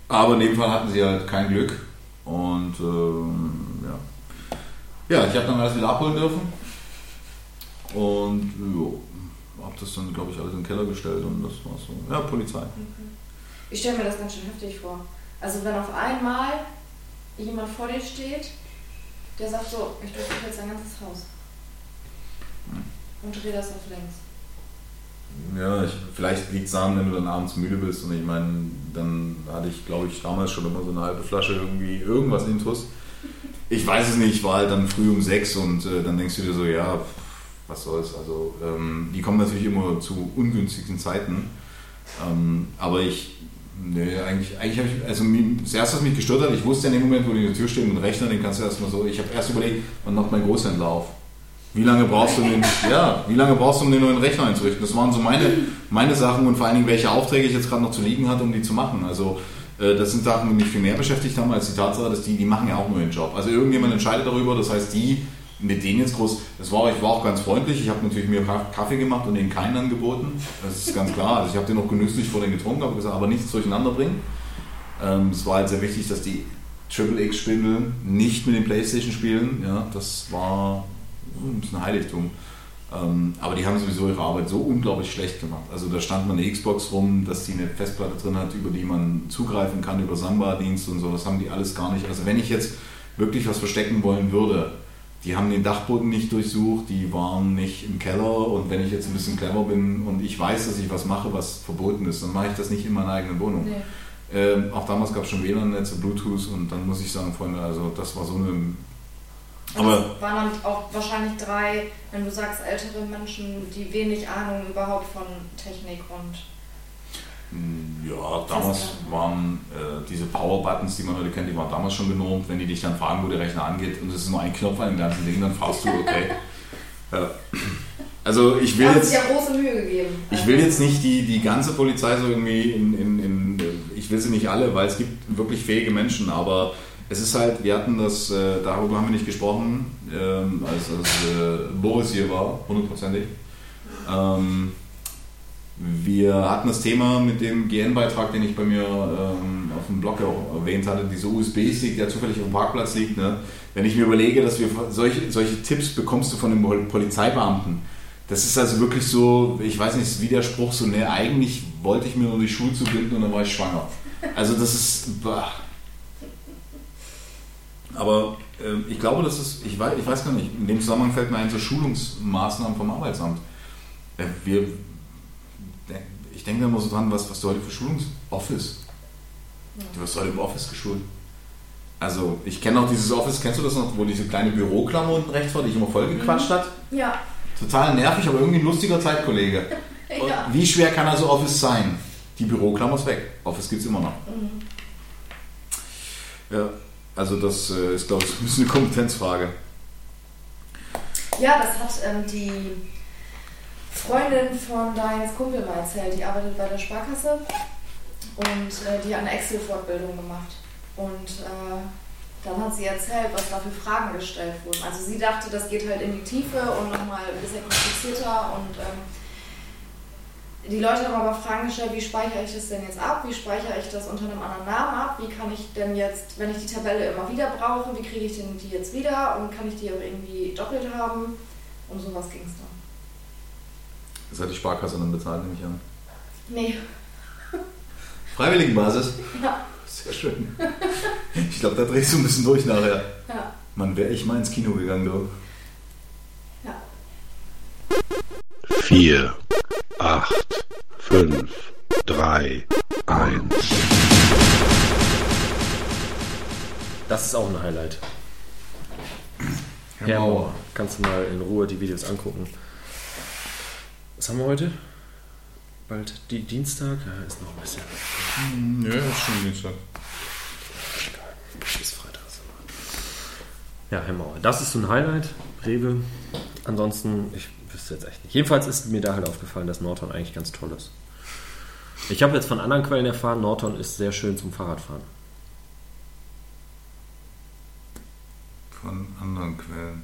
Aber in dem Fall hatten sie halt kein Glück und ähm, ja. Ja, ich habe dann alles wieder abholen dürfen. Und jo, habe das dann, glaube ich, alles in den Keller gestellt und das war so. Ja, Polizei. Ich stelle mir das ganz schön heftig vor. Also wenn auf einmal jemand vor dir steht, der sagt so, ich durchsuche jetzt dein ganzes Haus. Und dreh das auf links. Ja, ich, vielleicht liegt es daran, wenn du dann abends müde bist und ich meine, dann hatte ich, glaube ich, damals schon immer so eine halbe Flasche irgendwie irgendwas Intus. Ich weiß es nicht, ich war halt dann früh um sechs und äh, dann denkst du dir so, ja, was soll's. Also ähm, die kommen natürlich immer zu ungünstigen Zeiten. Ähm, aber ich, nee, eigentlich, eigentlich habe ich, also das erste, was mich gestört hat, ich wusste in dem Moment, wo die in der Tür stehen dem Rechner, den kannst du erstmal so, ich habe erst überlegt, wann macht mein Großhändler auf? Wie lange brauchst du den, ja, wie lange brauchst du, um den neuen Rechner einzurichten? Das waren so meine, meine Sachen und vor allen Dingen, welche Aufträge ich jetzt gerade noch zu liegen hatte, um die zu machen. Also, äh, das sind Sachen, die mich viel mehr beschäftigt haben, als die Tatsache, dass die, die machen ja auch nur ihren Job. Also irgendjemand entscheidet darüber, das heißt, die mit denen jetzt groß, das war, ich war auch ganz freundlich, ich habe natürlich mir Ka- Kaffee gemacht und denen keinen angeboten. Das ist ganz klar. Also ich habe den noch genüsslich vor den getrunken, habe gesagt, aber nichts durcheinander bringen. Ähm, es war halt sehr wichtig, dass die Triple X Spindel nicht mit den Playstation spielen. Ja, das war ein bisschen Heiligtum. Ähm, aber die haben sowieso ihre Arbeit so unglaublich schlecht gemacht. Also da stand mal eine Xbox rum, dass die eine Festplatte drin hat, über die man zugreifen kann, über Samba-Dienst und so. Das haben die alles gar nicht. Also wenn ich jetzt wirklich was verstecken wollen würde, die haben den Dachboden nicht durchsucht, die waren nicht im Keller und wenn ich jetzt ein bisschen clever bin und ich weiß, dass ich was mache, was verboten ist, dann mache ich das nicht in meiner eigenen Wohnung. Nee. Ähm, auch damals gab es schon WLAN-Netze, Bluetooth und dann muss ich sagen, Freunde, also das war so eine. Aber das waren dann auch wahrscheinlich drei, wenn du sagst, ältere Menschen, die wenig Ahnung überhaupt von Technik und. mh, ja, damals waren äh, diese Power-Buttons, die man heute kennt, die waren damals schon genormt. Wenn die dich dann fragen, wo der Rechner angeht und es ist nur ein Knopf an dem ganzen Ding, dann fragst du, okay. ja. Also ich will jetzt. ja große Mühe gegeben. Ich will jetzt nicht die, die ganze Polizei so irgendwie in, in, in, ich will sie nicht alle, weil es gibt wirklich fähige Menschen, aber es ist halt, wir hatten das, äh, darüber haben wir nicht gesprochen, ähm, als, als äh, Boris hier war, hundertprozentig. Ähm, wir hatten das Thema mit dem GN-Beitrag, den ich bei mir ähm, auf dem Blog auch erwähnt hatte, dieser USB-Stick, der zufällig auf dem Parkplatz liegt. Ne? Wenn ich mir überlege, dass wir solche, solche Tipps bekommst du von Pol- Polizeibeamten. Das ist also wirklich so, ich weiß nicht, wie der Spruch so, ne, eigentlich wollte ich mir nur die Schuhe zubinden und dann war ich schwanger. Also das ist, bah. Aber ähm, ich glaube, das ist, ich weiß, ich weiß gar nicht, in dem Zusammenhang fällt mir ein, so Schulungsmaßnahmen vom Arbeitsamt. Äh, wir, ich denke da immer so dran, was, was du heute für Schulungs... Office. Du wirst heute im Office geschult. Also, ich kenne auch dieses Office, kennst du das noch, wo diese kleine Büroklammer unten rechts war, die ich immer voll gequatscht hat? Ja. Total nervig, aber irgendwie ein lustiger Zeitkollege. Ja. Wie schwer kann also Office sein? Die Büroklammer ist weg. Office gibt es immer noch. Ja, also das äh, ist, glaube ich, ein bisschen eine Kompetenzfrage. Ja, das hat ähm, die Freundin von Dianes Kumpel mal erzählt. Die arbeitet bei der Sparkasse und äh, die hat eine Excel-Fortbildung gemacht. Und äh, dann hat sie erzählt, was da für Fragen gestellt wurden. Also sie dachte, das geht halt in die Tiefe und nochmal ein bisschen komplizierter und ähm, die Leute haben aber Fragen gestellt, wie speichere ich das denn jetzt ab? Wie speichere ich das unter einem anderen Namen ab? Wie kann ich denn jetzt, wenn ich die Tabelle immer wieder brauche, wie kriege ich denn die jetzt wieder? Und kann ich die auch irgendwie doppelt haben? Um sowas ging es dann. Das hat die Sparkasse dann bezahlt, nehme ich an. Nee, Freiwilligenbasis? ja, Sehr schön. Ich glaube, da drehst du ein bisschen durch nachher. ja, Man wäre ich mal ins Kino gegangen, du. ja. 4, 8, 5, 3, 1. Das ist auch ein Highlight. Herr Herr Mauer. Mauer. Kannst du mal in Ruhe die Videos angucken. Was haben wir heute? Bald die Dienstag? Ja, ist noch ein bisschen. Nö, das ist schon Dienstag. Bis Freitag. Ja, Herr Mauer. Das ist so ein Highlight. Rewe. Ansonsten, ich wüsste jetzt echt nicht. Jedenfalls ist mir da halt aufgefallen, dass Norton eigentlich ganz toll ist. Ich habe jetzt von anderen Quellen erfahren, Norton ist sehr schön zum Fahrradfahren. Von anderen Quellen.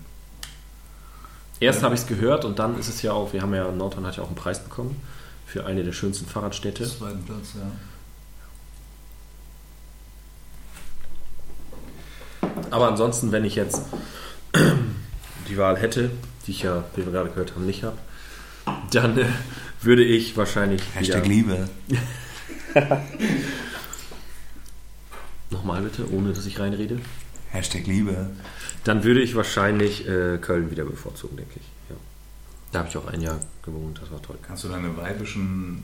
Erst habe ich es gehört und dann ist es ja auch, wir haben ja, Norton hat ja auch einen Preis bekommen für eine der schönsten Fahrradstädte. Zweiten Platz, ja. Aber ansonsten, wenn ich jetzt die Wahl hätte, die ich ja, wie wir gerade gehört haben, nicht habe, dann äh, würde ich wahrscheinlich wieder, Liebe. nochmal bitte, ohne dass ich reinrede, Hashtag Liebe. dann würde ich wahrscheinlich äh, Köln wieder bevorzugen, denke ich. Ja. Da habe ich auch ein Jahr gewohnt, das war toll. Kannst du deine weibischen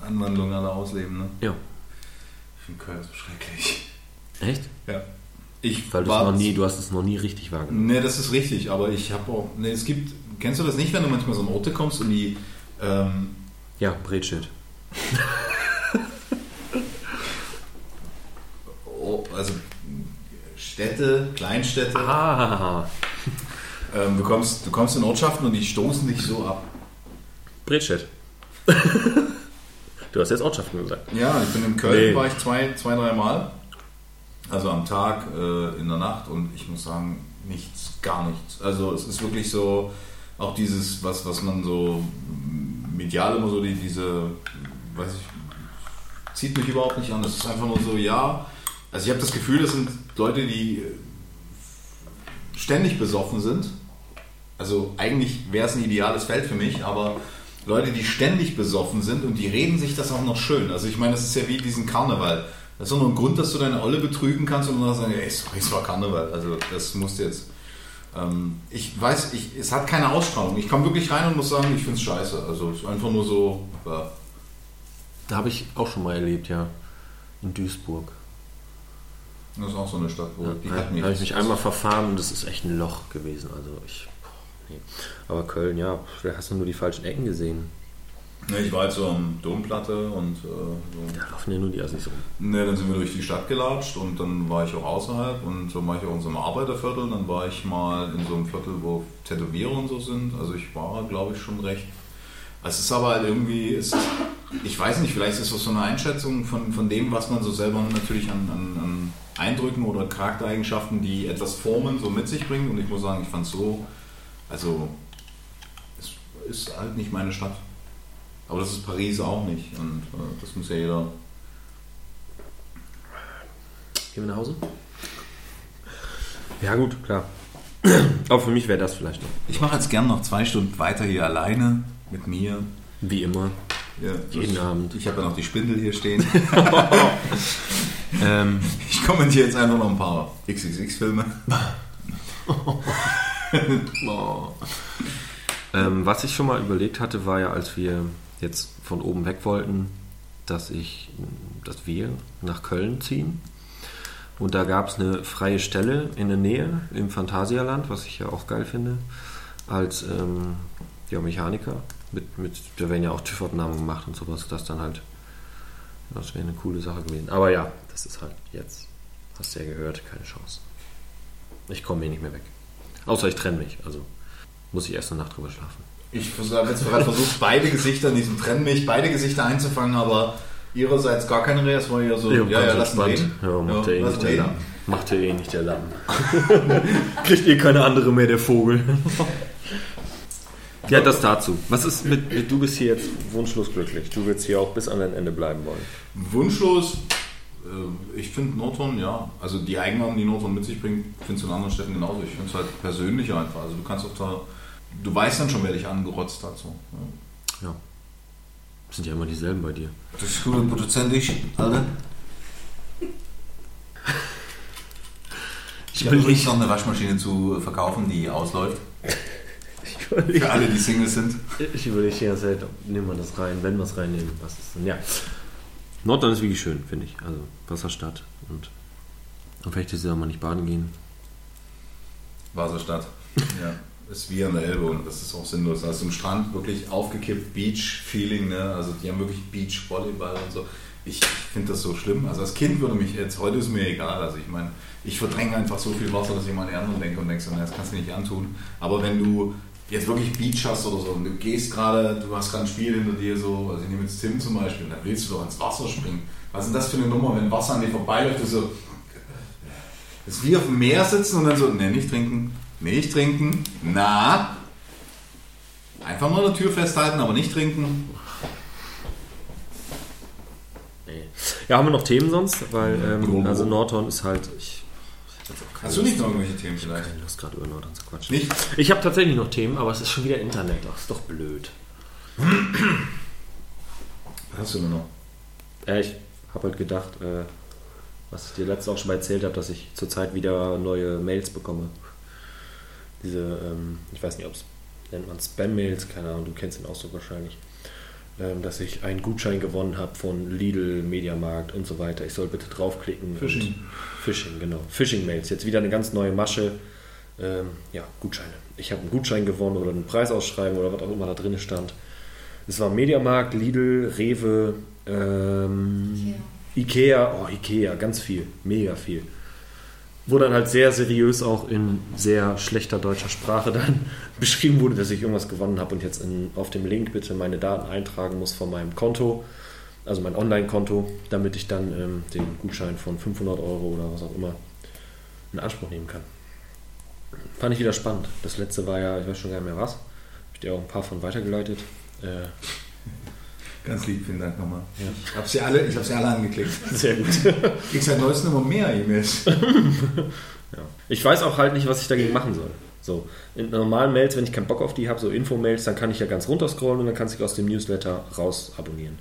Anwandlungen alle ausleben, ne? Ja. Ich finde Köln so schrecklich. Echt? Ja. Ich Weil du es noch nie, du hast es noch nie richtig wahrgenommen. Ne, das ist richtig, aber ich habe auch. Ne, es gibt kennst du das nicht, wenn du manchmal so an Orte kommst und die, ähm, Ja, Bretschild. oh, also Städte, Kleinstädte, Ah, ähm, du, kommst, du kommst in Ortschaften und die stoßen dich so ab. Bretschild. du hast jetzt Ortschaften gesagt. Ja, ich bin in Köln, Nee. war ich zwei, zwei drei Mal. Also am Tag, äh, in der Nacht und ich muss sagen, nichts, gar nichts. Also es ist wirklich so, auch dieses, was, was man so medial immer so, die, diese, weiß ich, zieht mich überhaupt nicht an. Es ist einfach nur so, ja, also ich habe das Gefühl, das sind Leute, die ständig besoffen sind. Also eigentlich wäre es ein ideales Feld für mich, aber Leute, die ständig besoffen sind und die reden sich das auch noch schön. Also ich meine, das ist ja wie diesen Karneval. Das ist doch nur ein Grund, dass du deine Olle betrügen kannst und dann sagen, ey, sorry, es war Karneval. Also das musst du jetzt. Ähm, ich weiß, ich, es hat keine Ausstrahlung. Ich komme wirklich rein und muss sagen, ich finde es scheiße. Also es ist einfach nur so. Ja. Da habe ich auch schon mal erlebt, ja. In Duisburg. Das ist auch so eine Stadt, wo Ja, die da hat habe ich mich einmal verfahren und das ist echt ein Loch gewesen. Also ich. Nee. Aber Köln, ja, da hast du nur die falschen Ecken gesehen. Ne, ich war jetzt so am Domplatte und äh, so. Da laufen ja nur die Assis rum. Ne, dann sind wir durch die Stadt gelatscht und dann war ich auch außerhalb und so war ich auch in so einem Arbeiterviertel. Dann war ich mal in so einem Viertel, wo Tätowierer und so sind. Also ich war, glaube ich, schon recht. Es ist aber halt irgendwie, es ist, ich weiß nicht, vielleicht ist das so eine Einschätzung von, von dem, was man so selber natürlich an, an, an Eindrücken oder Charaktereigenschaften, die etwas formen, so mit sich bringt. Und ich muss sagen, ich fand es so, also es ist halt nicht meine Stadt. Aber das ist Paris auch nicht. Und äh, das muss ja jeder Gehen wir nach Hause? Ja, gut, klar. Aber für mich wäre das vielleicht noch. Ich mache jetzt gern noch zwei Stunden weiter hier alleine mit mir. Wie immer. Ja, Jeden Abend. Ich habe ja noch die Spindel hier stehen. Ähm, Ich kommentiere jetzt einfach noch ein paar XXX-Filme. oh. ähm, was ich schon mal überlegt hatte, war ja, als wir jetzt von oben weg wollten, dass ich, dass wir nach Köln ziehen. Und da gab es eine freie Stelle in der Nähe im Phantasialand, was ich ja auch geil finde, als ähm, ja, Mechaniker. Mit, mit, da werden ja auch TÜV-Abnahmen gemacht und sowas, das dann halt, das wäre eine coole Sache gewesen. Aber ja, das ist halt jetzt, hast du ja gehört, keine Chance. Ich komme hier nicht mehr weg. Außer ich trenne mich, also muss ich erst eine Nacht drüber schlafen. Ich habe jetzt gerade versucht, beide Gesichter in diesem Trenn mich, beide Gesichter einzufangen, aber ihrerseits gar keine Rehe. Es war ja so, ja, ja, ganz lass reden. Ja, macht ja, eh lass nicht der. Lappen. Macht ja eh nicht der Lappen. Kriegt eh keine andere mehr, der Vogel. ja, das dazu. Was ist mit, mit, du bist hier jetzt wunschlos glücklich. Du willst hier auch bis an dein Ende bleiben wollen. Wunschlos, äh, ich finde Nordhorn, ja, also die Eigenarten, die Nordhorn mit sich bringt, findest du in anderen Städten genauso. Ich finde es halt persönlicher einfach. Also du kannst auch da, du weißt dann schon, wer dich angerotzt hat. So. Ja. Ja. Das sind ja immer dieselben bei dir. Das ist gut, Produzent ich, Alter. Ich habe übrigens noch eine Waschmaschine zu verkaufen, die ausläuft. Ich Für alle, die Singles sind. ich überlege die ganze Zeit, nehmen wir das rein, wenn wir es reinnehmen, was ist denn? Ja. Nordland ist wirklich schön, finde ich. Also Wasserstadt und, und vielleicht ist ja mal nicht baden gehen. Wasserstadt. Ja. Ist wie an der Elbe und das ist auch sinnlos. Ist im Strand wirklich aufgekippt, Beach-Feeling, ne? Also die haben wirklich Beach-Volleyball und so. Ich finde das so schlimm. Also als Kind würde mich jetzt, heute ist mir egal. Also ich meine, ich verdränge einfach so viel Wasser, dass ich mal an anderen denke und denke, das kannst du nicht antun. Aber wenn du jetzt wirklich Beach hast oder so und du gehst gerade, du hast gerade ein Spiel hinter dir, so, also ich nehme jetzt Tim zum Beispiel, dann willst du doch ins Wasser springen. Was ist denn das für eine Nummer, wenn Wasser an dir vorbeiläuft, du so, das ist wie auf dem Meer sitzen und dann so, ne, nicht trinken, nicht trinken, na. Einfach nur an der Tür festhalten, aber nicht trinken. Nee. Ja, haben wir noch Themen sonst? Weil, ähm, also Nordhorn ist halt. Ich, ich Hast du nicht noch irgendwelche Themen vielleicht? keine Lust, gerade über Nordhorn zu quatschen. Nicht? Ich habe tatsächlich noch Themen, aber es ist schon wieder Internet. Ach, ist doch blöd. Was hast du denn noch? Ja, ich habe halt gedacht, äh, was ich dir letztes auch schon mal erzählt habe, dass ich zurzeit wieder neue Mails bekomme. Diese, ähm, ich weiß nicht, ob es nennt man Spam-Mails, keine Ahnung, du kennst den Ausdruck wahrscheinlich. Ähm, dass ich einen Gutschein gewonnen habe von Lidl, Mediamarkt und so weiter. Ich soll bitte draufklicken. Phishing. Phishing, genau. Phishing-Mails. Jetzt wieder eine ganz neue Masche. ähm, ja, Gutscheine. Ich habe einen Gutschein gewonnen oder einen Preisausschreiben oder was auch immer da drin stand. Es war Mediamarkt, Lidl, Rewe, ähm, Ikea. Oh, Ikea, ganz viel, mega viel. Wo dann halt sehr seriös auch in sehr schlechter deutscher Sprache dann beschrieben wurde, dass ich irgendwas gewonnen habe und jetzt in, auf dem Link bitte meine Daten eintragen muss von meinem Konto, also mein Online-Konto, damit ich dann ähm, den Gutschein von 500 Euro oder was auch immer in Anspruch nehmen kann. Fand ich wieder spannend. Das letzte war ja, ich weiß schon gar nicht mehr was. Hab ich dir auch ein paar von weitergeleitet. Äh, Ganz lieb, vielen Dank nochmal. Ja. Ich habe sie, alle- ich hab sie alle angeklickt. sehr gut. Kriegst seit neuestem immer mehr E-Mails. Ja. Ich weiß auch halt nicht, was ich dagegen machen soll. So, in normalen Mails, wenn ich keinen Bock auf die habe, so Info-Mails, dann kann ich ja ganz runterscrollen und dann kann ich aus dem Newsletter raus abonnieren.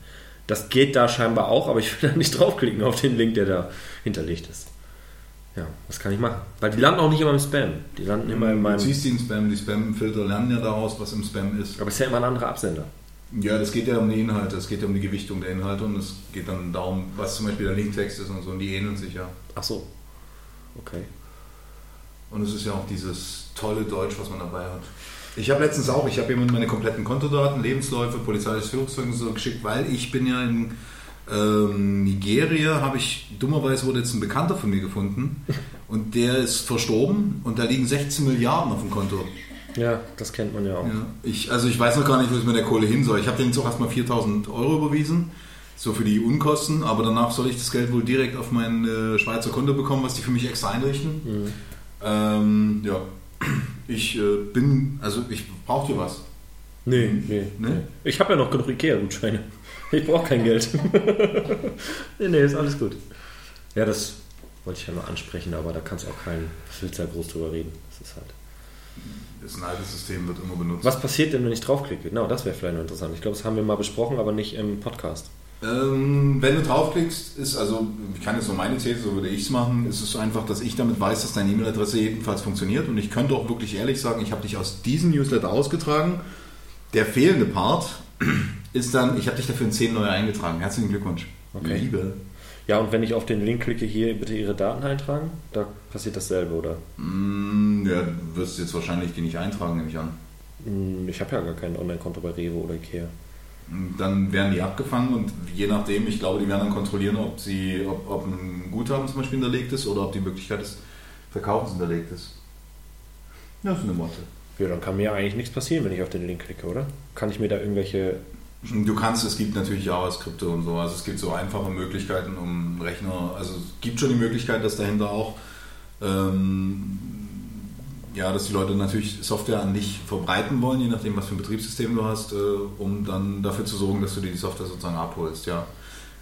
Das geht da scheinbar auch, aber ich will da nicht draufklicken auf den Link, der da hinterlegt ist. Ja, was kann ich machen? Weil die landen auch nicht immer im Spam. Die landen immer in Du meinem. ziehst den Spam, die Spam-Filter lernen ja daraus, was im Spam ist. Aber es ist ja immer ein anderer Absender. Ja, das geht ja um die Inhalte, es geht ja um die Gewichtung der Inhalte und es geht dann darum, was zum Beispiel der Linktext ist und so, und die ähneln sich ja. Ach so. Okay. Und es ist ja auch dieses tolle Deutsch, was man dabei hat. Ich habe letztens auch, ich habe jemandem meine kompletten Kontodaten, Lebensläufe, polizeiliches Führungszeugnis so geschickt, weil ich bin ja in ähm, Nigeria, habe ich, dummerweise wurde jetzt ein Bekannter von mir gefunden und der ist verstorben und da liegen 16 Milliarden auf dem Konto. Ja, das kennt man ja auch. Ja, ich, also ich weiß noch gar nicht, wo es mit der Kohle hin soll. Ich habe denen jetzt auch erstmal 4000 Euro überwiesen, so für die Unkosten, aber danach soll ich das Geld wohl direkt auf mein äh, Schweizer Konto bekommen, was die für mich extra einrichten. Mhm. Ähm, ja, ich äh, bin, also ich brauche dir was. Nee, nee. Nee? nee. Ich habe ja noch genug Ikea-Gutscheine. Ich brauche kein Geld. nee, nee, ist alles gut. Ja, das wollte ich ja nur ansprechen, aber da kannst auch kein Filzer groß drüber reden. Das ist halt. Ist ein altes System, wird immer benutzt. Was passiert denn, wenn ich draufklicke? Genau, das wäre vielleicht noch interessant. Ich glaube, das haben wir mal besprochen, aber nicht im Podcast. Ähm, wenn du draufklickst, ist also, ich kann jetzt nur meine These, so würde ich es machen, ist es so einfach, dass ich damit weiß, dass deine E-Mail-Adresse jedenfalls funktioniert und ich könnte auch wirklich ehrlich sagen, ich habe dich aus diesem Newsletter ausgetragen. Der fehlende Part ist dann, ich habe dich dafür in 10 neue eingetragen. Herzlichen Glückwunsch. Okay. Liebe. Ja, und wenn ich auf den Link klicke, hier bitte Ihre Daten eintragen, da passiert dasselbe, oder? Mm, ja, du wirst jetzt wahrscheinlich die nicht eintragen, nehme ich an. Hm, Ich habe ja gar kein Online-Konto bei Rewe oder Ikea. Dann werden die abgefangen und je nachdem, ich glaube, die werden dann kontrollieren, ob, sie, ob, ob ein Guthaben zum Beispiel hinterlegt ist oder ob die Möglichkeit des Verkaufens hinterlegt ist. Ja, das ist eine Motte. Ja, dann kann mir ja eigentlich nichts passieren, wenn ich auf den Link klicke, oder? Kann ich mir da irgendwelche. Du kannst, es gibt natürlich JavaScript und so, also es gibt so einfache Möglichkeiten, um Rechner, also es gibt schon die Möglichkeit, dass dahinter auch, ähm, ja, dass die Leute natürlich Software an dich verbreiten wollen, je nachdem, was für ein Betriebssystem du hast, äh, um dann dafür zu sorgen, dass du dir die Software sozusagen abholst, ja.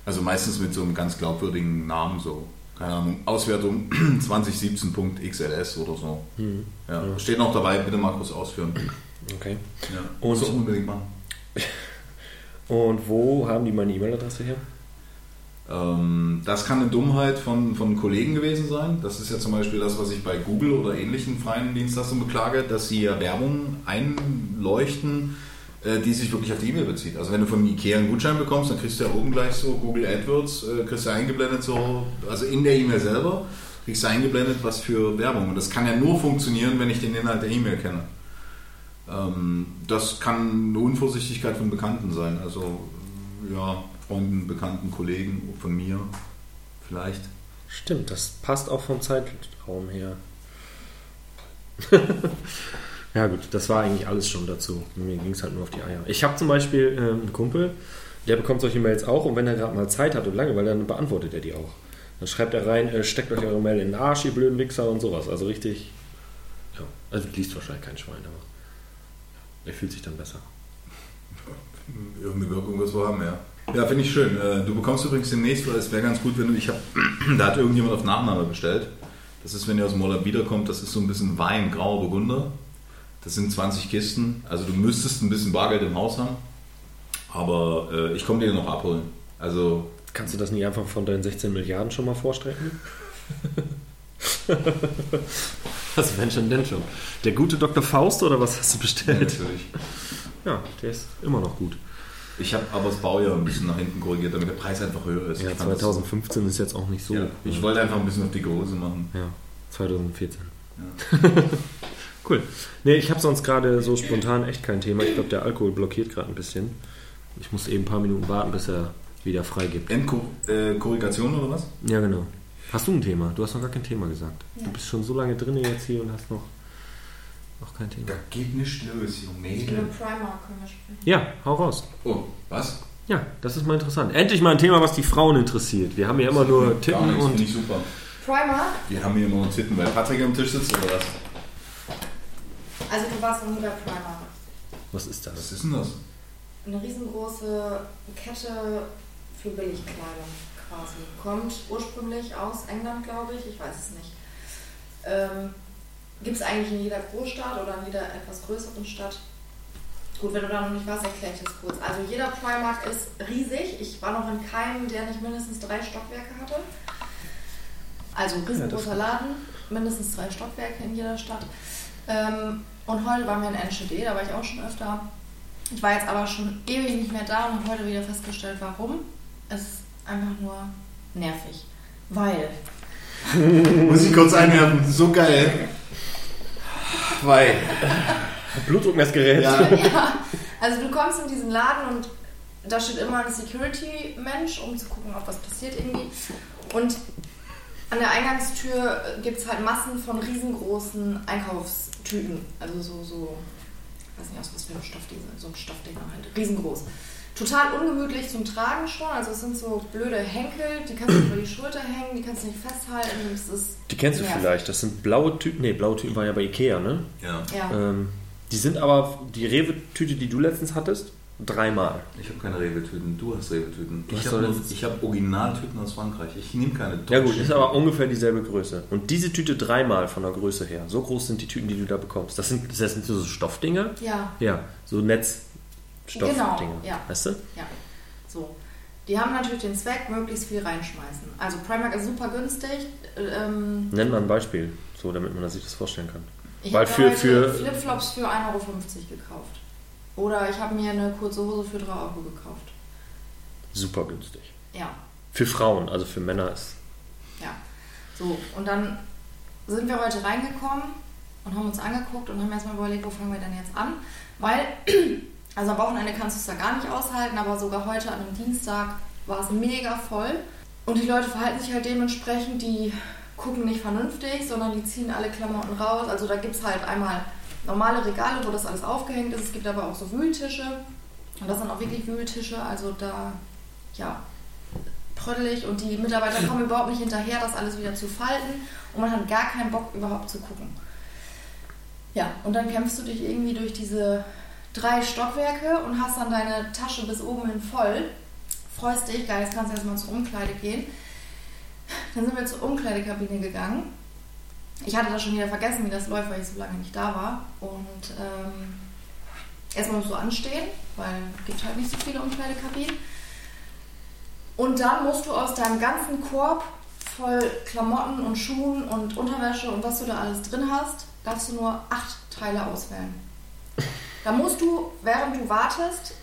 Also meistens mit so einem ganz glaubwürdigen Namen, so, keine Ahnung, Auswertung 2017.xls oder so. Hm. Ja. Steht noch dabei, bitte mal kurz ausführen. Okay. Ja. Und- so unbedingt machen. Und wo haben die meine E-Mail-Adresse her? Ähm, das kann eine Dummheit von, von Kollegen gewesen sein. Das ist ja zum Beispiel das, was ich bei Google oder ähnlichen freien Dienstleistungen beklage, dass sie ja Werbung einleuchten, äh, die sich wirklich auf die E-Mail bezieht. Also wenn du von Ikea einen Gutschein bekommst, dann kriegst du ja oben gleich so Google AdWords, äh, kriegst du eingeblendet so, also in der E-Mail selber, kriegst du eingeblendet, was für Werbung. Und das kann ja nur funktionieren, wenn ich den Inhalt der E-Mail kenne. Ähm, das kann eine Unvorsichtigkeit von Bekannten sein. Also ja, Freunden, Bekannten, Kollegen von mir vielleicht. Stimmt, das passt auch vom Zeitraum her. ja gut, das war eigentlich alles schon dazu. Mir ging es halt nur auf die Eier. Ich habe zum Beispiel ähm, einen Kumpel, der bekommt solche Mails auch und wenn er gerade mal Zeit hat und lange, weil dann beantwortet er die auch. Dann schreibt er rein, äh, steckt euch eure Mail in den Arsch, ihr blöden Wichser und sowas. Also richtig, ja, also liest wahrscheinlich kein Schwein, aber er fühlt sich dann besser. Irgendeine Wirkung wird es wohl haben, ja. Ja, finde ich schön. Äh, Du bekommst übrigens demnächst, weil es wäre ganz gut, wenn du, ich habe, da hat irgendjemand auf Nachname bestellt. Das ist, wenn ihr aus dem Urlaub wiederkommt, das ist so ein bisschen Wein, grauer Burgunder. Das sind 20 Kisten. Also du müsstest ein bisschen Bargeld im Haus haben. Aber äh, ich komme dir noch abholen. Also Kannst du das nicht einfach von deinen 16 Milliarden schon mal vorstrecken? was wenn schon denn schon? Der gute Dr. Faust oder was hast du bestellt? natürlich. Ja, der ist immer noch gut. Ich habe aber das Baujahr ein bisschen nach hinten korrigiert, damit der Preis einfach höher ist. Ja, Ich fand das- 2015 ist jetzt auch nicht so. Ja, ich wollte einfach ein bisschen auf die Hose machen. Ja, 2014. Ja. Cool. Nee, ich habe sonst gerade so spontan echt kein Thema. Ich glaube, der Alkohol blockiert gerade ein bisschen. Ich muss eben ein paar Minuten warten, bis er wieder freigibt. Endkorrigation oder was? Ja, genau. Hast du ein Thema? Du hast noch gar kein Thema gesagt. Ja. Du bist schon so lange drin jetzt hier und hast noch, noch kein Thema. Da geht nicht los, Junge. Über Primark können wir sprechen. Ja, hau raus. Oh, was? Ja, das ist mal interessant. Endlich mal ein Thema, was die Frauen interessiert. Wir haben ja immer nur Gar Titten nichts, und finde ich super. Primark, Wir haben hier nur Titten, weil Patrick am Tisch sitzt oder was? also du warst noch nie bei Primark. Was ist Was das? ist denn das? Eine riesengroße Kette für Billigkleidung quasi. Kommt ursprünglich aus England, glaube ich, ich weiß es nicht. Ähm, Gibt es eigentlich in jeder Großstadt oder in jeder etwas größeren Stadt? Gut, wenn du da noch nicht warst, erkläre ich das kurz. Also jeder Primark ist riesig. Ich war noch in keinem, der nicht mindestens drei Stockwerke hatte. Also riesengroßer Laden, mindestens drei Stockwerke in jeder Stadt. Ähm, und heute waren wir in Enschede, da war ich auch schon öfter. Ich war jetzt aber schon ewig nicht mehr da und habe heute wieder festgestellt, warum. Es einfach nur nervig. Weil Muss ich kurz einwerfen, so geil. Weil. Blutdruckmessgerät. Ja. ja, also du kommst in diesen Laden und da steht immer ein Security-Mensch, um zu gucken, ob was passiert irgendwie. Und an der Eingangstür gibt es halt Massen von riesengroßen Einkaufstüten. Also so, so, ich weiß nicht aus was für einem Stoff die sind, so ein Stoffdinger halt, riesengroß. Total ungemütlich zum Tragen schon, also es sind so blöde Henkel, die kannst du über die Schulter hängen, die kannst du nicht festhalten. Es ist Die kennst du nervig. vielleicht. Das sind blaue Tüten. Nee, blaue Tüten war ja bei Ikea, ne? Ja. Ja. Ähm, die sind aber, die Rewe-Tüte, die du letztens hattest, dreimal. Ich habe keine Rewe-Tüten, du hast Rewe-Tüten. Ich habe das? hab Originaltüten aus Frankreich. Ich nehme keine Ja gut, deutschen. ist aber ungefähr dieselbe Größe. Und diese Tüte dreimal von der Größe her. So groß sind die Tüten, die du da bekommst. Das sind, das sind so Stoffdinger. Ja, Ja, so Netzstoffdinger. Genau, ja. Weißt du? Ja, so. Die haben natürlich den Zweck, möglichst viel reinschmeißen. Also Primark ist super günstig. Ähm, Nenn mal ein Beispiel, so damit man sich das vorstellen kann. ich habe für- für- Flipflops für 1,50 Euro gekauft. Oder ich habe mir eine kurze Hose für 3 Euro gekauft. Super günstig. Ja, Für Frauen, also für Männer ist. ja. So, und dann sind wir heute reingekommen und haben uns angeguckt und haben erstmal überlegt, wo fangen wir denn jetzt an? Weil, also am Wochenende kannst du es da gar nicht aushalten, aber sogar heute an einem Dienstag war es mega voll. Und die Leute verhalten sich halt dementsprechend, die gucken nicht vernünftig, sondern die ziehen alle Klamotten raus. Also da gibt es halt einmal normale Regale, wo das alles aufgehängt ist. Es gibt aber auch so Wühltische. Und das sind auch wirklich Wühltische. Also da, ja, pröddelig und die Mitarbeiter kommen überhaupt nicht hinterher, das alles wieder zu falten und man hat gar keinen Bock überhaupt zu gucken. Ja, und dann kämpfst du dich irgendwie durch diese drei Stockwerke und hast dann deine Tasche bis oben hin voll. Freust dich, geil, jetzt kannst du erstmal zur Umkleide gehen. Dann sind wir zur Umkleidekabine gegangen. Ich hatte das schon wieder vergessen, wie das läuft, weil ich so lange nicht da war. Und ähm, erstmal musst du anstehen, weil es gibt halt nicht so viele Umkleidekabinen. Und dann musst du aus deinem ganzen Korb voll Klamotten und Schuhen und Unterwäsche und was du da alles drin hast, darfst du nur acht Teile auswählen. Da musst du, während du wartest,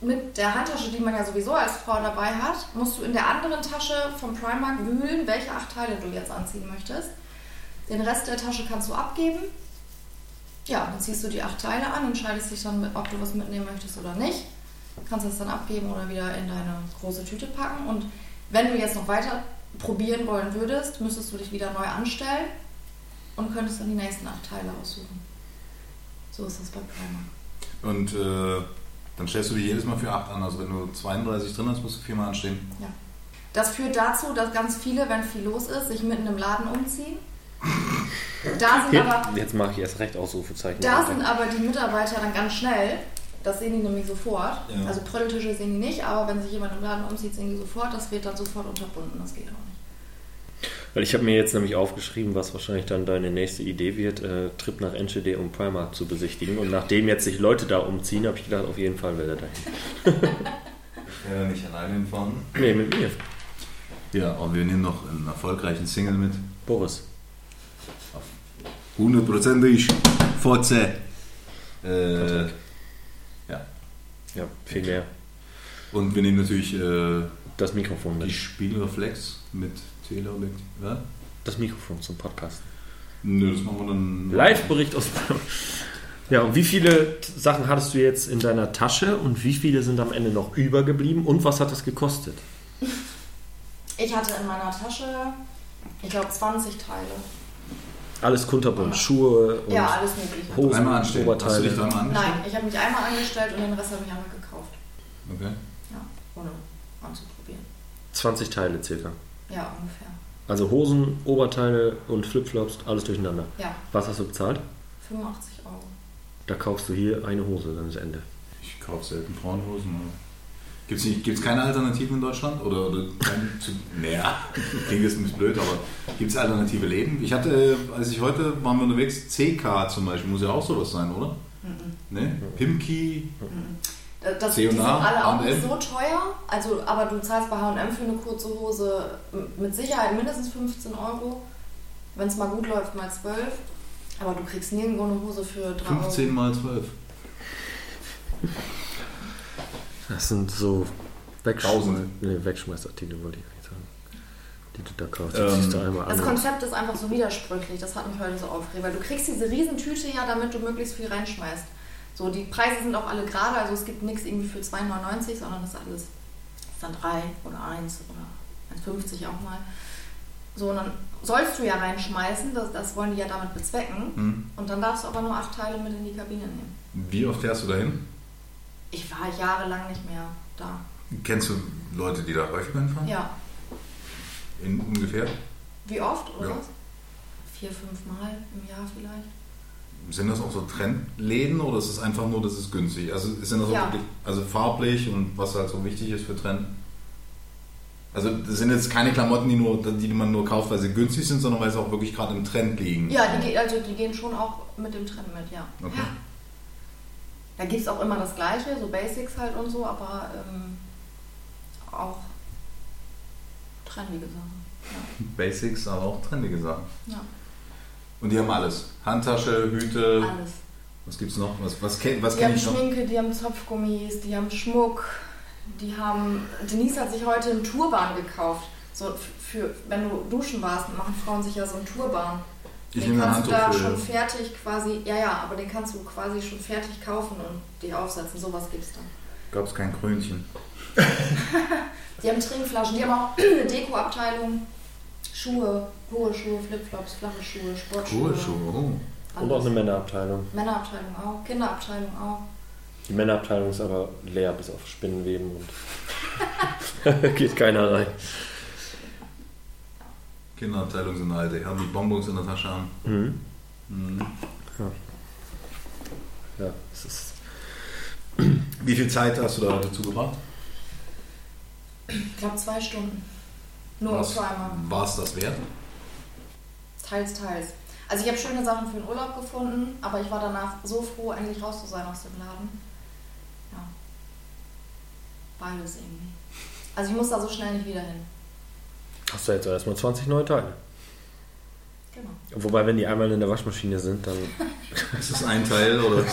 mit der Handtasche, die man ja sowieso als Frau dabei hat, musst du in der anderen Tasche vom Primark wühlen, welche acht Teile du jetzt anziehen möchtest. Den Rest der Tasche kannst du abgeben. Ja, dann ziehst du die acht Teile an, entscheidest dich dann, ob du was mitnehmen möchtest oder nicht. Kannst es dann abgeben oder wieder in deine große Tüte packen. Und wenn du jetzt noch weiter probieren wollen würdest, müsstest du dich wieder neu anstellen und könntest dann die nächsten acht Teile aussuchen. So ist das bei Primark. Und äh, dann stellst du dich jedes Mal für 8 an. Also wenn du 32 drin hast, musst du viermal anstehen. Das führt dazu, dass ganz viele, wenn viel los ist, sich mitten im Laden umziehen. Da sind aber, Jetzt mache ich erst recht Ausrufezeichen. da sind aber die Mitarbeiter dann ganz schnell. Das sehen die nämlich sofort. Ja. Also Prödeltische sehen die nicht, aber wenn sich jemand im Laden umzieht, sehen die sofort. Das wird dann sofort unterbunden. Das geht auch nicht. Weil ich habe mir jetzt nämlich aufgeschrieben, was wahrscheinlich dann deine nächste Idee wird, äh, Trip nach Enschede, um Primark zu besichtigen. Und nachdem jetzt sich Leute da umziehen, habe ich gedacht, auf jeden Fall will er dahin. Ich werde nicht alleine hinfahren. Nee, mit mir. Ja, und wir nehmen noch einen erfolgreichen Single mit. Boris. Hundertprozentig. Fotze. Äh, ja. Ja, viel mehr. Und wir nehmen natürlich äh, Das Mikrofon die mit. Spielreflex mit Teleobjektiv. Ja? Das Mikrofon zum Podcasten. Nö, das machen wir dann. Live-Bericht aus. Ja, und wie viele Sachen hattest du jetzt in deiner Tasche und wie viele sind am Ende noch übergeblieben und was hat das gekostet? Ich hatte in meiner Tasche, ich glaube, 20 Teile. Alles kunterbunt, Schuhe und ja, alles mögliche. Hosen, Einmal anstellen. Hast du Oberteile. dich dreimal angestellt? Nein, ich habe mich einmal angestellt und den Rest habe ich einmal gekauft. Okay. Ja, ohne anzuprobieren. 20 Teile circa. Ja, ungefähr. Also Hosen, Oberteile und Flipflops, alles durcheinander. Ja, Was hast du bezahlt? 85 Euro. Da kaufst du hier eine Hose, dann ist Ende. Ich kaufe selten Frauenhosen. Gibt es gibt's keine Alternativen in Deutschland? Oder, oder kein, zu, naja, klingt jetzt ein bisschen blöd, aber gibt es alternative Läden? Ich hatte, als ich heute waren wir unterwegs, CK zum Beispiel, muss ja auch sowas sein, oder? Ne? Pimki, Das, das, C&A, die sind alle auch nicht so teuer, also, aber du zahlst bei H&M für eine kurze Hose mit Sicherheit mindestens 15 Euro. Wenn es mal gut läuft, mal 12. Aber du kriegst nirgendwo eine Hose für 3 15 Euro. mal 12. Das sind so Wegschmeiß Tausend. nee, Wegschmeißartikel, wollte ich eigentlich sagen. Die du da kaufst. Ähm, Die ziehst du einmal Das an. Konzept ist einfach so widersprüchlich, das hat mich heute so aufgeregt, weil du kriegst diese Riesentüte ja, damit du möglichst viel reinschmeißt. So, die Preise sind auch alle gerade, also es gibt nichts irgendwie für 2,99, sondern das ist alles ist dann 3 oder 1 oder 1,50 auch mal. So, und dann sollst du ja reinschmeißen, das, das wollen die ja damit bezwecken. Hm. Und dann darfst du aber nur acht Teile mit in die Kabine nehmen. Wie oft fährst du dahin? Ich war jahrelang nicht mehr da. Kennst du Leute, die da häufig hinfahren? Ja. In ungefähr? Wie oft, oder Ja. Vier, fünf Mal im Jahr vielleicht. Sind das auch so Trendläden oder ist es einfach nur, dass es günstig Also sind das Ja. wirklich, also farblich und was halt so wichtig ist für Trend? Also das sind jetzt keine Klamotten, die, nur, die man nur kauft, weil sie günstig sind, sondern weil sie auch wirklich gerade im Trend liegen. Ja, die, also die gehen schon auch mit dem Trend mit, ja. Okay. Da gibt es auch immer das Gleiche, so Basics halt und so, aber ähm, auch trendige Sachen. Basics, aber auch trendige Sachen. Ja, Und die haben alles. Handtasche, Hüte, alles. was gibt's noch? Was, was, kenn, was Die haben ich noch? Schminke, die haben Zopfgummis, die haben Schmuck, die haben. Denise hat sich heute einen Turban gekauft. So für, wenn du duschen warst, machen Frauen sich ja so einen Turban. Ich den kannst du da schon fertig quasi, ja, ja, aber den kannst du quasi schon fertig kaufen und dir aufsetzen. Sowas gibt's dann. Gab's kein Krönchen. Die haben Trinkflaschen, die haben auch eine Deko-Abteilung. Schuhe, hohe Schuhe, Flipflops, flache Schuhe, Sportschuhe. Cool, Schuhe. Oh. Und auch eine Männerabteilung. Männerabteilung auch, Kinderabteilung auch. Die Männerabteilung ist aber leer, bis auf Spinnenweben und geht keiner rein. Kinderabteilung sind alte Herren, die Bonbons in der Tasche haben. Mhm. Mhm. Ja, es ist Wie viel Zeit hast du da dazu gebracht? Ich glaube zwei Stunden. Nur Was zweimal. war es das wert? Teils, teils. Also ich habe schöne Sachen für den Urlaub gefunden, aber ich war danach so froh, endlich raus zu sein aus dem Laden. Ja. Beides irgendwie. Also ich muss da so schnell nicht wieder hin. hast du jetzt erstmal 20 neue Teile. Genau. Wobei, wenn die einmal in der Waschmaschine sind, dann Ist das ein Teil oder?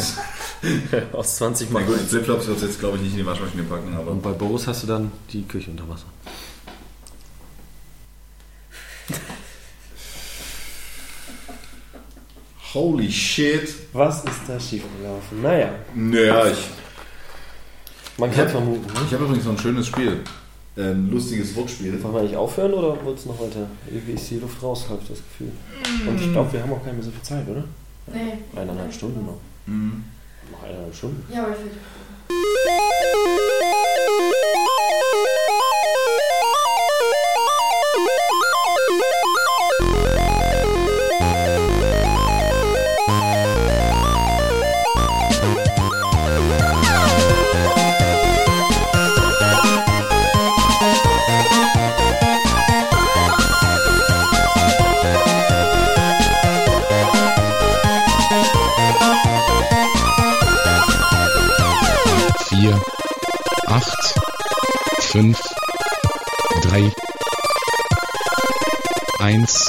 aus 20 Na mal gut. Flipflops wird jetzt glaube ich nicht in die Waschmaschine packen, aber. Und bei Boris hast du dann die Küche unter Wasser. Holy shit! Was ist da schiefgelaufen? Naja, Naja, ich, man kann vermuten. Ne? ich habe übrigens noch ein schönes Spiel. Ein lustiges Wortspiel. Wollen wir nicht aufhören oder wolltest du noch weiter? Irgendwie ist die Luft raus, habe ich das Gefühl. Und ich glaube, wir haben auch gar nicht mehr so viel Zeit, oder? Nee. Eineinhalb Stunden noch. Mhm. Noch eineinhalb Stunden. Ja, aber ich will. 5, 3, 1.